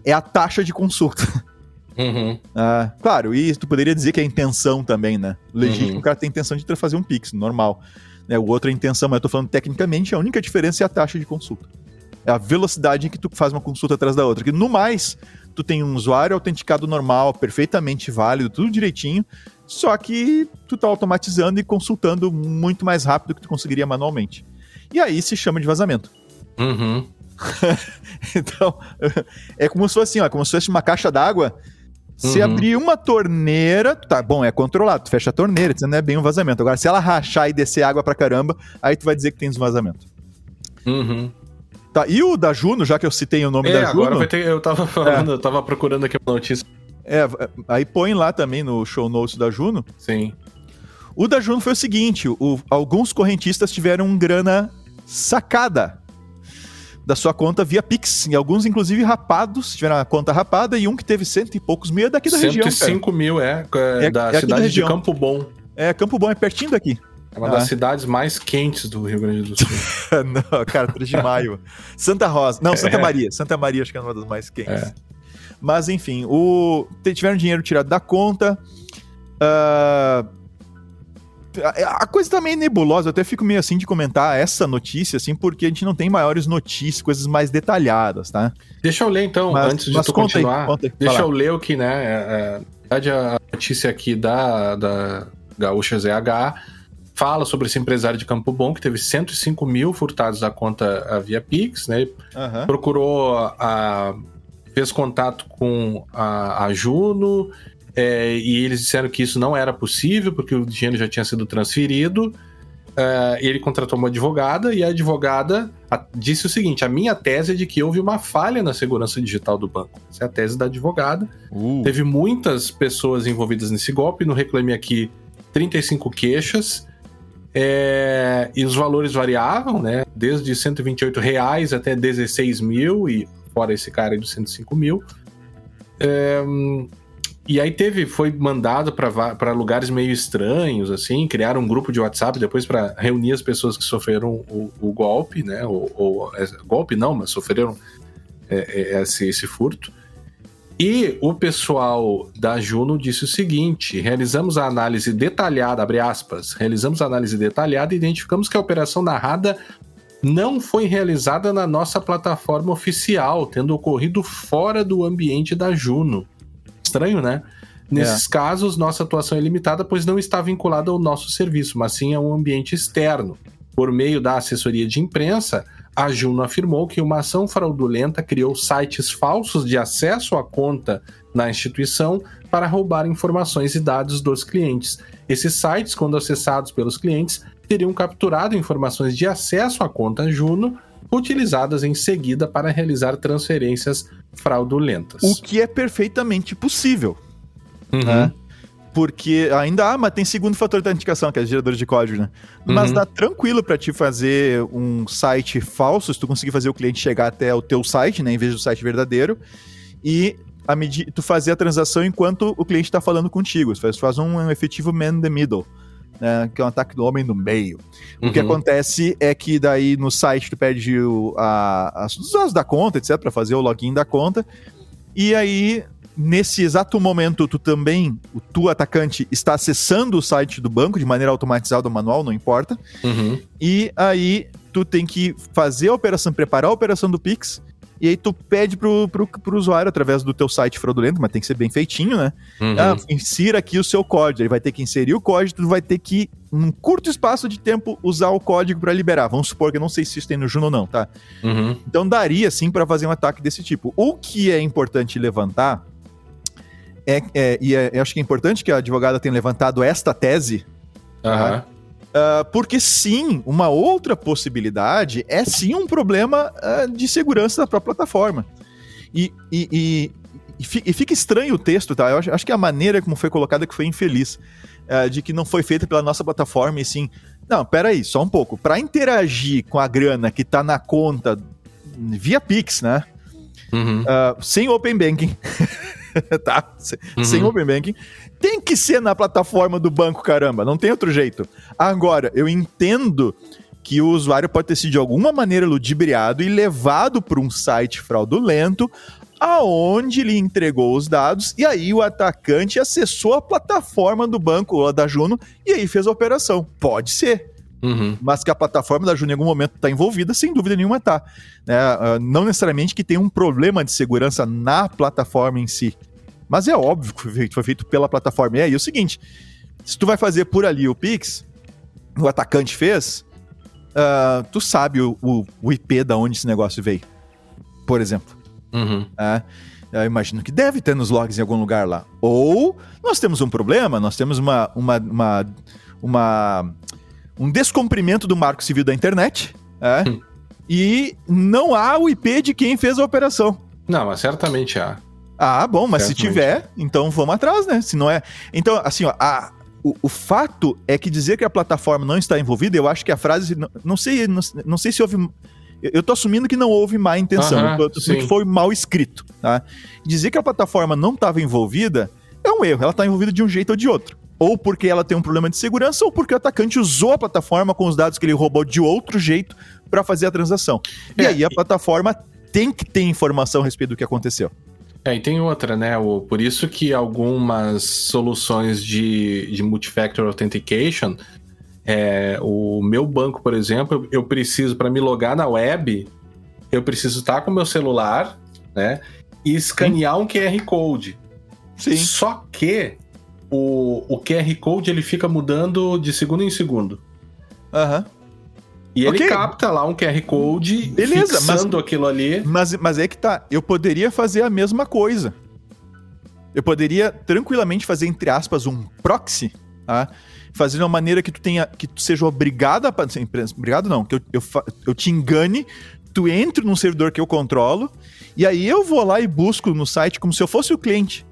é a taxa de consulta. Uhum. Uh, claro, e tu poderia dizer que é a intenção também, né? Legítimo, uhum. o cara tem a intenção de fazer um Pix, normal. Né? O outro é a intenção, mas eu tô falando tecnicamente, a única diferença é a taxa de consulta. É a velocidade em que tu faz uma consulta atrás da outra. Que no mais, tu tem um usuário autenticado normal, perfeitamente válido, tudo direitinho, só que tu tá automatizando e consultando muito mais rápido do que tu conseguiria manualmente. E aí se chama de vazamento. Uhum. então, é como se fosse assim, ó, como se fosse uma caixa d'água. Se uhum. abrir uma torneira, tá bom, é controlado, tu fecha a torneira, isso não é bem um vazamento. Agora, se ela rachar e descer água pra caramba, aí tu vai dizer que tem um vazamento. Uhum. Tá, e o da Juno, já que eu citei o nome é, da Juno. Agora vai ter, eu tava falando, é. eu tava procurando aqui uma notícia. É, aí põe lá também no show notes da Juno. Sim. O da Juno foi o seguinte: o, alguns correntistas tiveram grana sacada da sua conta via Pix. E alguns, inclusive, rapados, tiveram a conta rapada, e um que teve cento e poucos mil é daqui da 105 região. 105 mil, é, é, é da é cidade da de Campo Bom. É, Campo Bom é pertinho daqui. É uma ah. das cidades mais quentes do Rio Grande do Sul. não, cara, 3 de maio. Santa Rosa. Não, Santa é. Maria. Santa Maria acho que é uma das mais quentes. É. Mas, enfim, o... tiveram dinheiro tirado da conta. Uh... A coisa tá meio nebulosa, eu até fico meio assim de comentar essa notícia, assim, porque a gente não tem maiores notícias, coisas mais detalhadas, tá? Deixa eu ler então, mas, antes de tu continuar. Aí, aí, deixa eu ler o que, né? É, é, a notícia aqui da, da Gaúcha ZH fala sobre esse empresário de Campo Bom que teve 105 mil furtados da conta via Pix, né? Uhum. Procurou a, fez contato com a, a Juno é, e eles disseram que isso não era possível porque o dinheiro já tinha sido transferido. É, ele contratou uma advogada e a advogada disse o seguinte: a minha tese é de que houve uma falha na segurança digital do banco. Essa é a tese da advogada. Uh. Teve muitas pessoas envolvidas nesse golpe. No Reclame Aqui, 35 queixas. É, e os valores variavam, né? Desde 128 reais até 16 mil, e fora esse cara aí dos 105 mil. É, e aí teve, foi mandado para lugares meio estranhos, assim, criaram um grupo de WhatsApp depois para reunir as pessoas que sofreram o, o golpe, né? Ou, ou é, golpe não, mas sofreram é, é, esse, esse furto. E o pessoal da Juno disse o seguinte: realizamos a análise detalhada, abre aspas, realizamos a análise detalhada e identificamos que a operação narrada não foi realizada na nossa plataforma oficial, tendo ocorrido fora do ambiente da Juno. Estranho, né? Nesses é. casos, nossa atuação é limitada, pois não está vinculada ao nosso serviço, mas sim a um ambiente externo. Por meio da assessoria de imprensa, a Juno afirmou que uma ação fraudulenta criou sites falsos de acesso à conta na instituição para roubar informações e dados dos clientes. Esses sites, quando acessados pelos clientes, teriam capturado informações de acesso à conta Juno, utilizadas em seguida para realizar transferências fraudulentas. O que é perfeitamente possível. Uhum. Né? Porque ainda há, mas tem segundo fator de autenticação, que é gerador de código, né? Uhum. Mas dá tranquilo para te fazer um site falso, se tu conseguir fazer o cliente chegar até o teu site, né, em vez do site verdadeiro, e a medida, tu fazer a transação enquanto o cliente está falando contigo. Tu faz, faz um, um, efetivo man in the middle. Né, que é um ataque do homem no meio. Uhum. O que uhum. acontece é que daí no site tu pede o, a, as, os dados da conta, etc, para fazer o login da conta, e aí nesse exato momento, tu também, o tu atacante, está acessando o site do banco de maneira automatizada ou manual, não importa. Uhum. E aí tu tem que fazer a operação, preparar a operação do Pix e aí tu pede pro, pro, pro usuário através do teu site fraudulento, mas tem que ser bem feitinho, né? Uhum. Ah, insira aqui o seu código. Ele vai ter que inserir o código, tu vai ter que, num curto espaço de tempo, usar o código para liberar. Vamos supor que eu não sei se isso tem no Juno ou não, tá? Uhum. Então daria sim para fazer um ataque desse tipo. O que é importante levantar é, é e é, eu acho que é importante que a advogada tenha levantado esta tese, Aham. ah, porque sim, uma outra possibilidade é sim um problema ah, de segurança da própria plataforma. E, e, e, e fi- fica estranho o texto, tá? Eu acho, acho que a maneira como foi colocada que foi infeliz, ah, de que não foi feita pela nossa plataforma e sim. Não, peraí, só um pouco. Para interagir com a grana que tá na conta via Pix, né? Uhum. Sem Open Banking. tá? Uhum. Sem Open Banking. Tem que ser na plataforma do banco, caramba. Não tem outro jeito. Agora, eu entendo que o usuário pode ter sido de alguma maneira ludibriado e levado para um site fraudulento aonde ele entregou os dados e aí o atacante acessou a plataforma do banco ou da Juno e aí fez a operação. Pode ser Uhum. mas que a plataforma da Juno em algum momento está envolvida, sem dúvida nenhuma tá. Né? Ah, não necessariamente que tem um problema de segurança na plataforma em si, mas é óbvio que foi feito, pela plataforma. E aí é o seguinte, se tu vai fazer por ali o Pix, o atacante fez, ah, tu sabe o, o- o IP da onde esse negócio veio, por exemplo. Uhum. né? Eu imagino que deve ter nos logs em algum lugar lá. Ou nós temos um problema, nós temos uma, uma, uma, uma- um descumprimento do marco civil da internet, é? Hum. e não há o IP de quem fez a operação. Não, mas certamente há. Ah, bom, mas se Certamente. tiver, então vamos atrás, né? Se não é. Então, assim, ó, a- o, o fato é que dizer que a plataforma não está envolvida, eu acho que a frase. Não, não sei, não, não sei se houve. Eu, eu tô assumindo que não houve má intenção, Aham, eu tô, tô assumindo sim. que foi mal escrito, tá? Dizer que a plataforma não estava envolvida é um erro, ela está envolvida de um jeito ou de outro. Ou porque ela tem um problema de segurança, ou porque o atacante usou a plataforma com os dados que ele roubou de outro jeito para fazer a transação. E É, aí a plataforma tem que ter informação a respeito do que aconteceu. É, e tem outra, né? O, por isso que algumas soluções de, de multifactor authentication, é, o meu banco, por exemplo, eu preciso, para me logar na web, eu preciso estar com o meu celular, né? E escanear um QR Code. Sim. Só que o, o QR Code ele fica mudando de segundo em segundo. Aham. E Ok. ele capta lá um QR Code, Beleza, mas- fixando aquilo ali. Mas, mas é que tá, eu poderia fazer a mesma coisa. Eu poderia tranquilamente fazer, entre aspas, um proxy, tá? Fazer de uma maneira que tu tenha, que tu seja obrigado a. Obrigado não, que eu, eu, eu te engane, tu entre num servidor que eu controlo, e aí eu vou lá e busco no site como se eu fosse o cliente.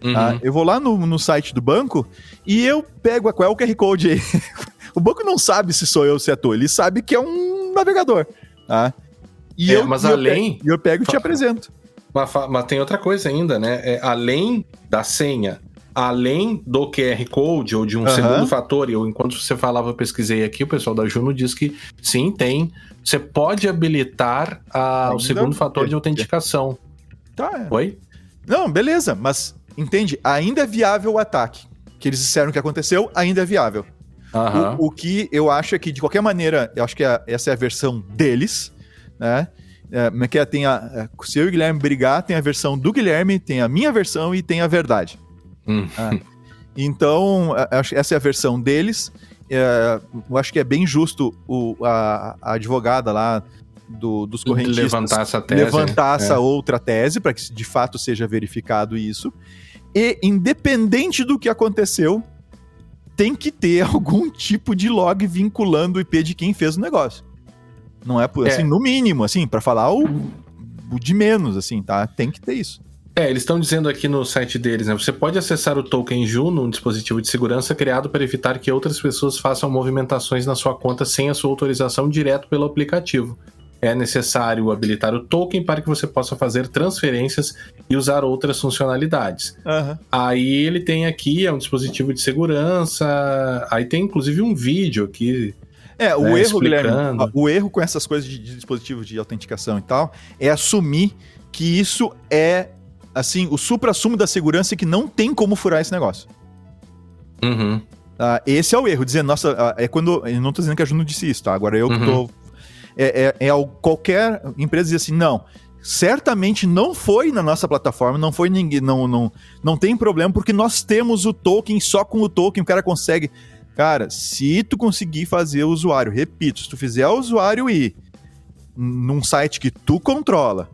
Tá? Uhum. Eu vou lá no, no site do banco e eu pego qual é o QR Code aí. o banco não sabe se sou eu ou se é tu, ele sabe que é um navegador. Tá? E É, eu, mas e eu além- pego- e eu pego e te apresento. Mas, mas tem outra coisa ainda, né? É, além da senha, além do QR Code ou de um Aham. segundo fator, e eu, enquanto você falava, eu pesquisei aqui, o pessoal da Juno diz que sim, tem. Você pode habilitar a- o segundo fator de é. autenticação. Tá. Oi? Não, beleza, mas entende? Ainda é viável o ataque. Que eles disseram que aconteceu, ainda é viável. Aham. O, o que eu acho é que, de qualquer maneira, eu acho que a- essa é a versão deles, né? É, como é que é? Tem a, é, se eu e o Guilherme brigar, tem a versão do Guilherme, tem a minha versão e tem a verdade. Hum. Então, a- acho que essa é a versão deles. É, eu acho que é bem justo o, a, a advogada lá do, dos correntistas Levantar essa tese. levantar né? essa É. outra tese para que de fato seja verificado isso. E independente do que aconteceu, tem que ter algum tipo de log vinculando o IP de quem fez o negócio. Não é, por- É. assim, no mínimo, assim, para falar o, o de menos, assim, tá? Tem que ter isso. É, eles estão dizendo aqui no site deles, né? Você pode acessar o token Juno, um dispositivo de segurança criado para evitar que outras pessoas façam movimentações na sua conta sem a sua autorização direto pelo aplicativo. É necessário habilitar o token para que você possa fazer transferências e usar outras funcionalidades. Aham. Aí ele tem aqui, é um dispositivo de segurança. Aí tem inclusive um vídeo aqui. É, o É, erro, Guilherme, explicando. ó, o erro com essas coisas de, de dispositivos de autenticação e tal é assumir que isso é, assim, o supra-sumo da segurança e que não tem como furar esse negócio. Uhum. Ah, esse é o erro, dizer, nossa, ah, é quando. Eu não tô dizendo que a Juno disse isso, tá? Agora eu Uhum. tô. É, é, é qualquer empresa dizer assim, não, certamente não foi na nossa plataforma, não foi ninguém, não, não, não tem problema, porque nós temos o token, só com o token o cara consegue. Cara, se tu conseguir fazer o usuário, repito, se tu fizer o usuário ir num site que tu controla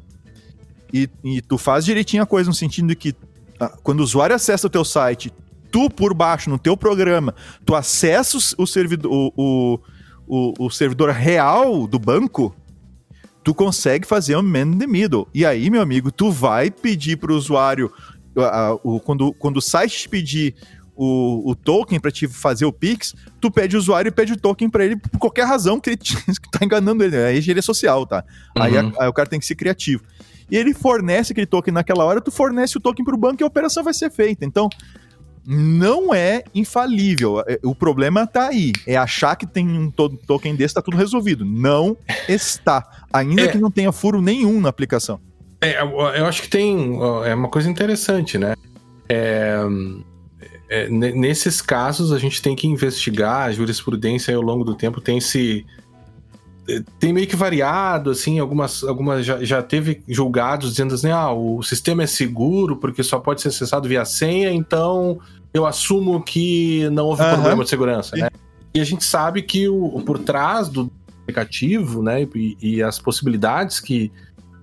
e, e tu faz direitinho a coisa no sentido de que ah, quando o usuário acessa o teu site, tu por baixo, no teu programa, tu acessa o, servidor, o, o, o, o servidor real do banco, tu consegue fazer um man in the middle. E aí, meu amigo, tu vai pedir para o usuário, quando, quando o site te pedir o, o token para te fazer o Pix, tu pede o usuário e pede o token para ele por qualquer razão que ele te, que tá enganando ele. É engenharia social, tá? Uhum. Aí, a, aí, o cara tem que ser criativo. E ele fornece aquele token naquela hora, tu fornece o token para o banco e a operação vai ser feita. Então, não é infalível. É, o problema tá aí. É achar que tem um token desse, tá tudo resolvido. Não está. Ainda é. que não tenha furo nenhum na aplicação. É, eu acho que tem. É uma coisa interessante, né? É, é, nesses casos, a gente tem que investigar. A jurisprudência ao longo do tempo tem se. É, tem meio que variado, assim, algumas, algumas já, já teve julgados dizendo assim, ah, o sistema é seguro porque só pode ser acessado via senha, então eu assumo que não houve uhum. problema de segurança, né? E a gente sabe que o, por trás do aplicativo, né, e, e as possibilidades que,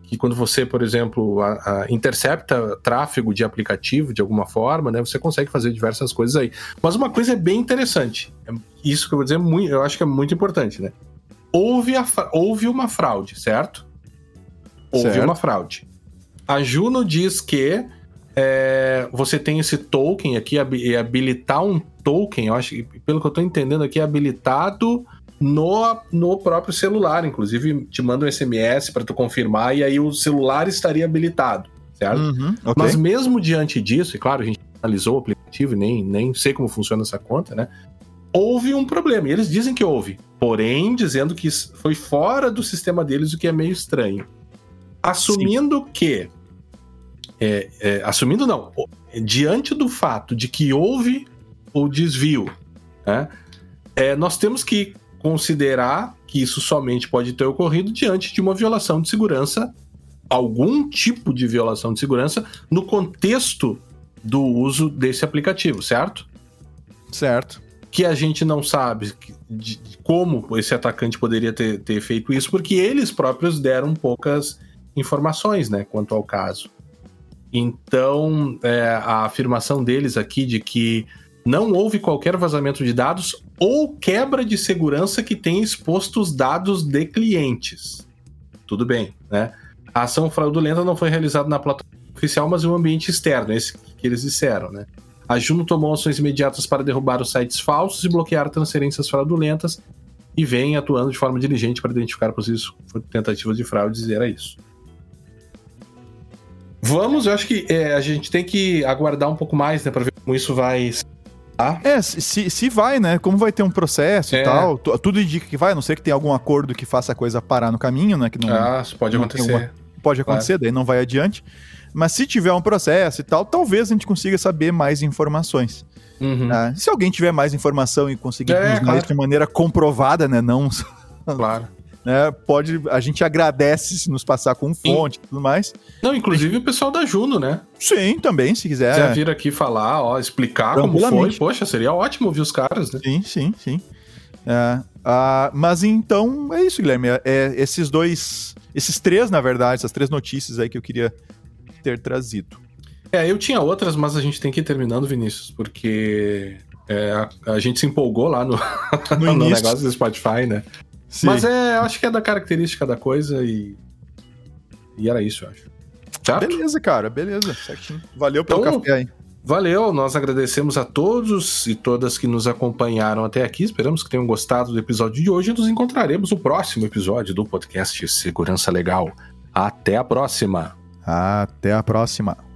que quando você, por exemplo, a, a intercepta tráfego de aplicativo de alguma forma, né, você consegue fazer diversas coisas aí. Mas uma coisa é bem interessante, é isso que eu vou dizer, muito, eu acho que é muito importante, né? Houve, a, houve uma fraude, certo? Houve certo. uma fraude. A Juno diz que é, você tem esse token aqui, e habilitar um token, eu acho que, pelo que eu estou entendendo aqui, é habilitado no, no próprio celular. Inclusive, te manda um SMS para tu confirmar, e aí o celular estaria habilitado, certo? Uhum, okay. Mas mesmo diante disso, e claro, a gente analisou o aplicativo, nem, nem sei como funciona essa conta, né? Houve um problema, e eles dizem que houve, porém, dizendo que foi fora do sistema deles, o que é meio estranho. Assumindo Sim. que é, é, assumindo não, diante do fato de que houve o desvio, né, é, nós temos que considerar que isso somente pode ter ocorrido diante de uma violação de segurança, algum tipo de violação de segurança no contexto do uso desse aplicativo, certo? Certo. Que a gente não sabe de, como esse atacante poderia ter, ter feito isso, porque eles próprios deram poucas informações, né, quanto ao caso. Então, é, a afirmação deles aqui de que não houve qualquer vazamento de dados ou quebra de segurança que tenha exposto os dados de clientes. Tudo bem, né? A ação fraudulenta não foi realizada na plataforma oficial, mas em um ambiente externo, esse que eles disseram, né? A Juno tomou ações imediatas para derrubar os sites falsos e bloquear transferências fraudulentas e vem atuando de forma diligente para identificar possíveis tentativas de fraude e era isso. Vamos, eu acho que é, a gente tem que aguardar um pouco mais, né, pra ver como isso vai. Ah. É, se, se vai, né? Como vai ter um processo é. e tal, tudo indica que vai, a não ser que tenha algum acordo que faça a coisa parar no caminho, né? Que não, ah, isso pode acontecer. Alguma, pode acontecer, claro. daí não vai adiante. Mas se tiver um processo e tal, talvez a gente consiga saber mais informações. Uhum. Ah, se alguém tiver mais informação e conseguir é, claro. de maneira comprovada, né? Não. Claro né? Pode, a gente agradece se nos passar com fonte e tudo mais. Não, inclusive o pessoal da Juno, né? Sim, também, se quiser. quiser vir aqui falar, ó, explicar como foi, poxa, seria ótimo ouvir os caras, né? Sim, sim, sim. É, uh, mas então é isso, Guilherme. É, é, esses dois, esses três, na verdade, essas três notícias aí que eu queria ter trazido. É, eu tinha outras, mas a gente tem que ir terminando, Vinícius, porque é, a, a, gente se empolgou lá no, no, no negócio do Spotify, né? Sim. Mas é, acho que é da característica da coisa e. E era isso, eu acho. Certo? Beleza, cara, beleza. Certinho. Valeu pelo então, café aí. Valeu, nós agradecemos a todos e todas que nos acompanharam até aqui. Esperamos que tenham gostado do episódio de hoje e nos encontraremos no próximo episódio do podcast Segurança Legal. Até a próxima. Até a próxima.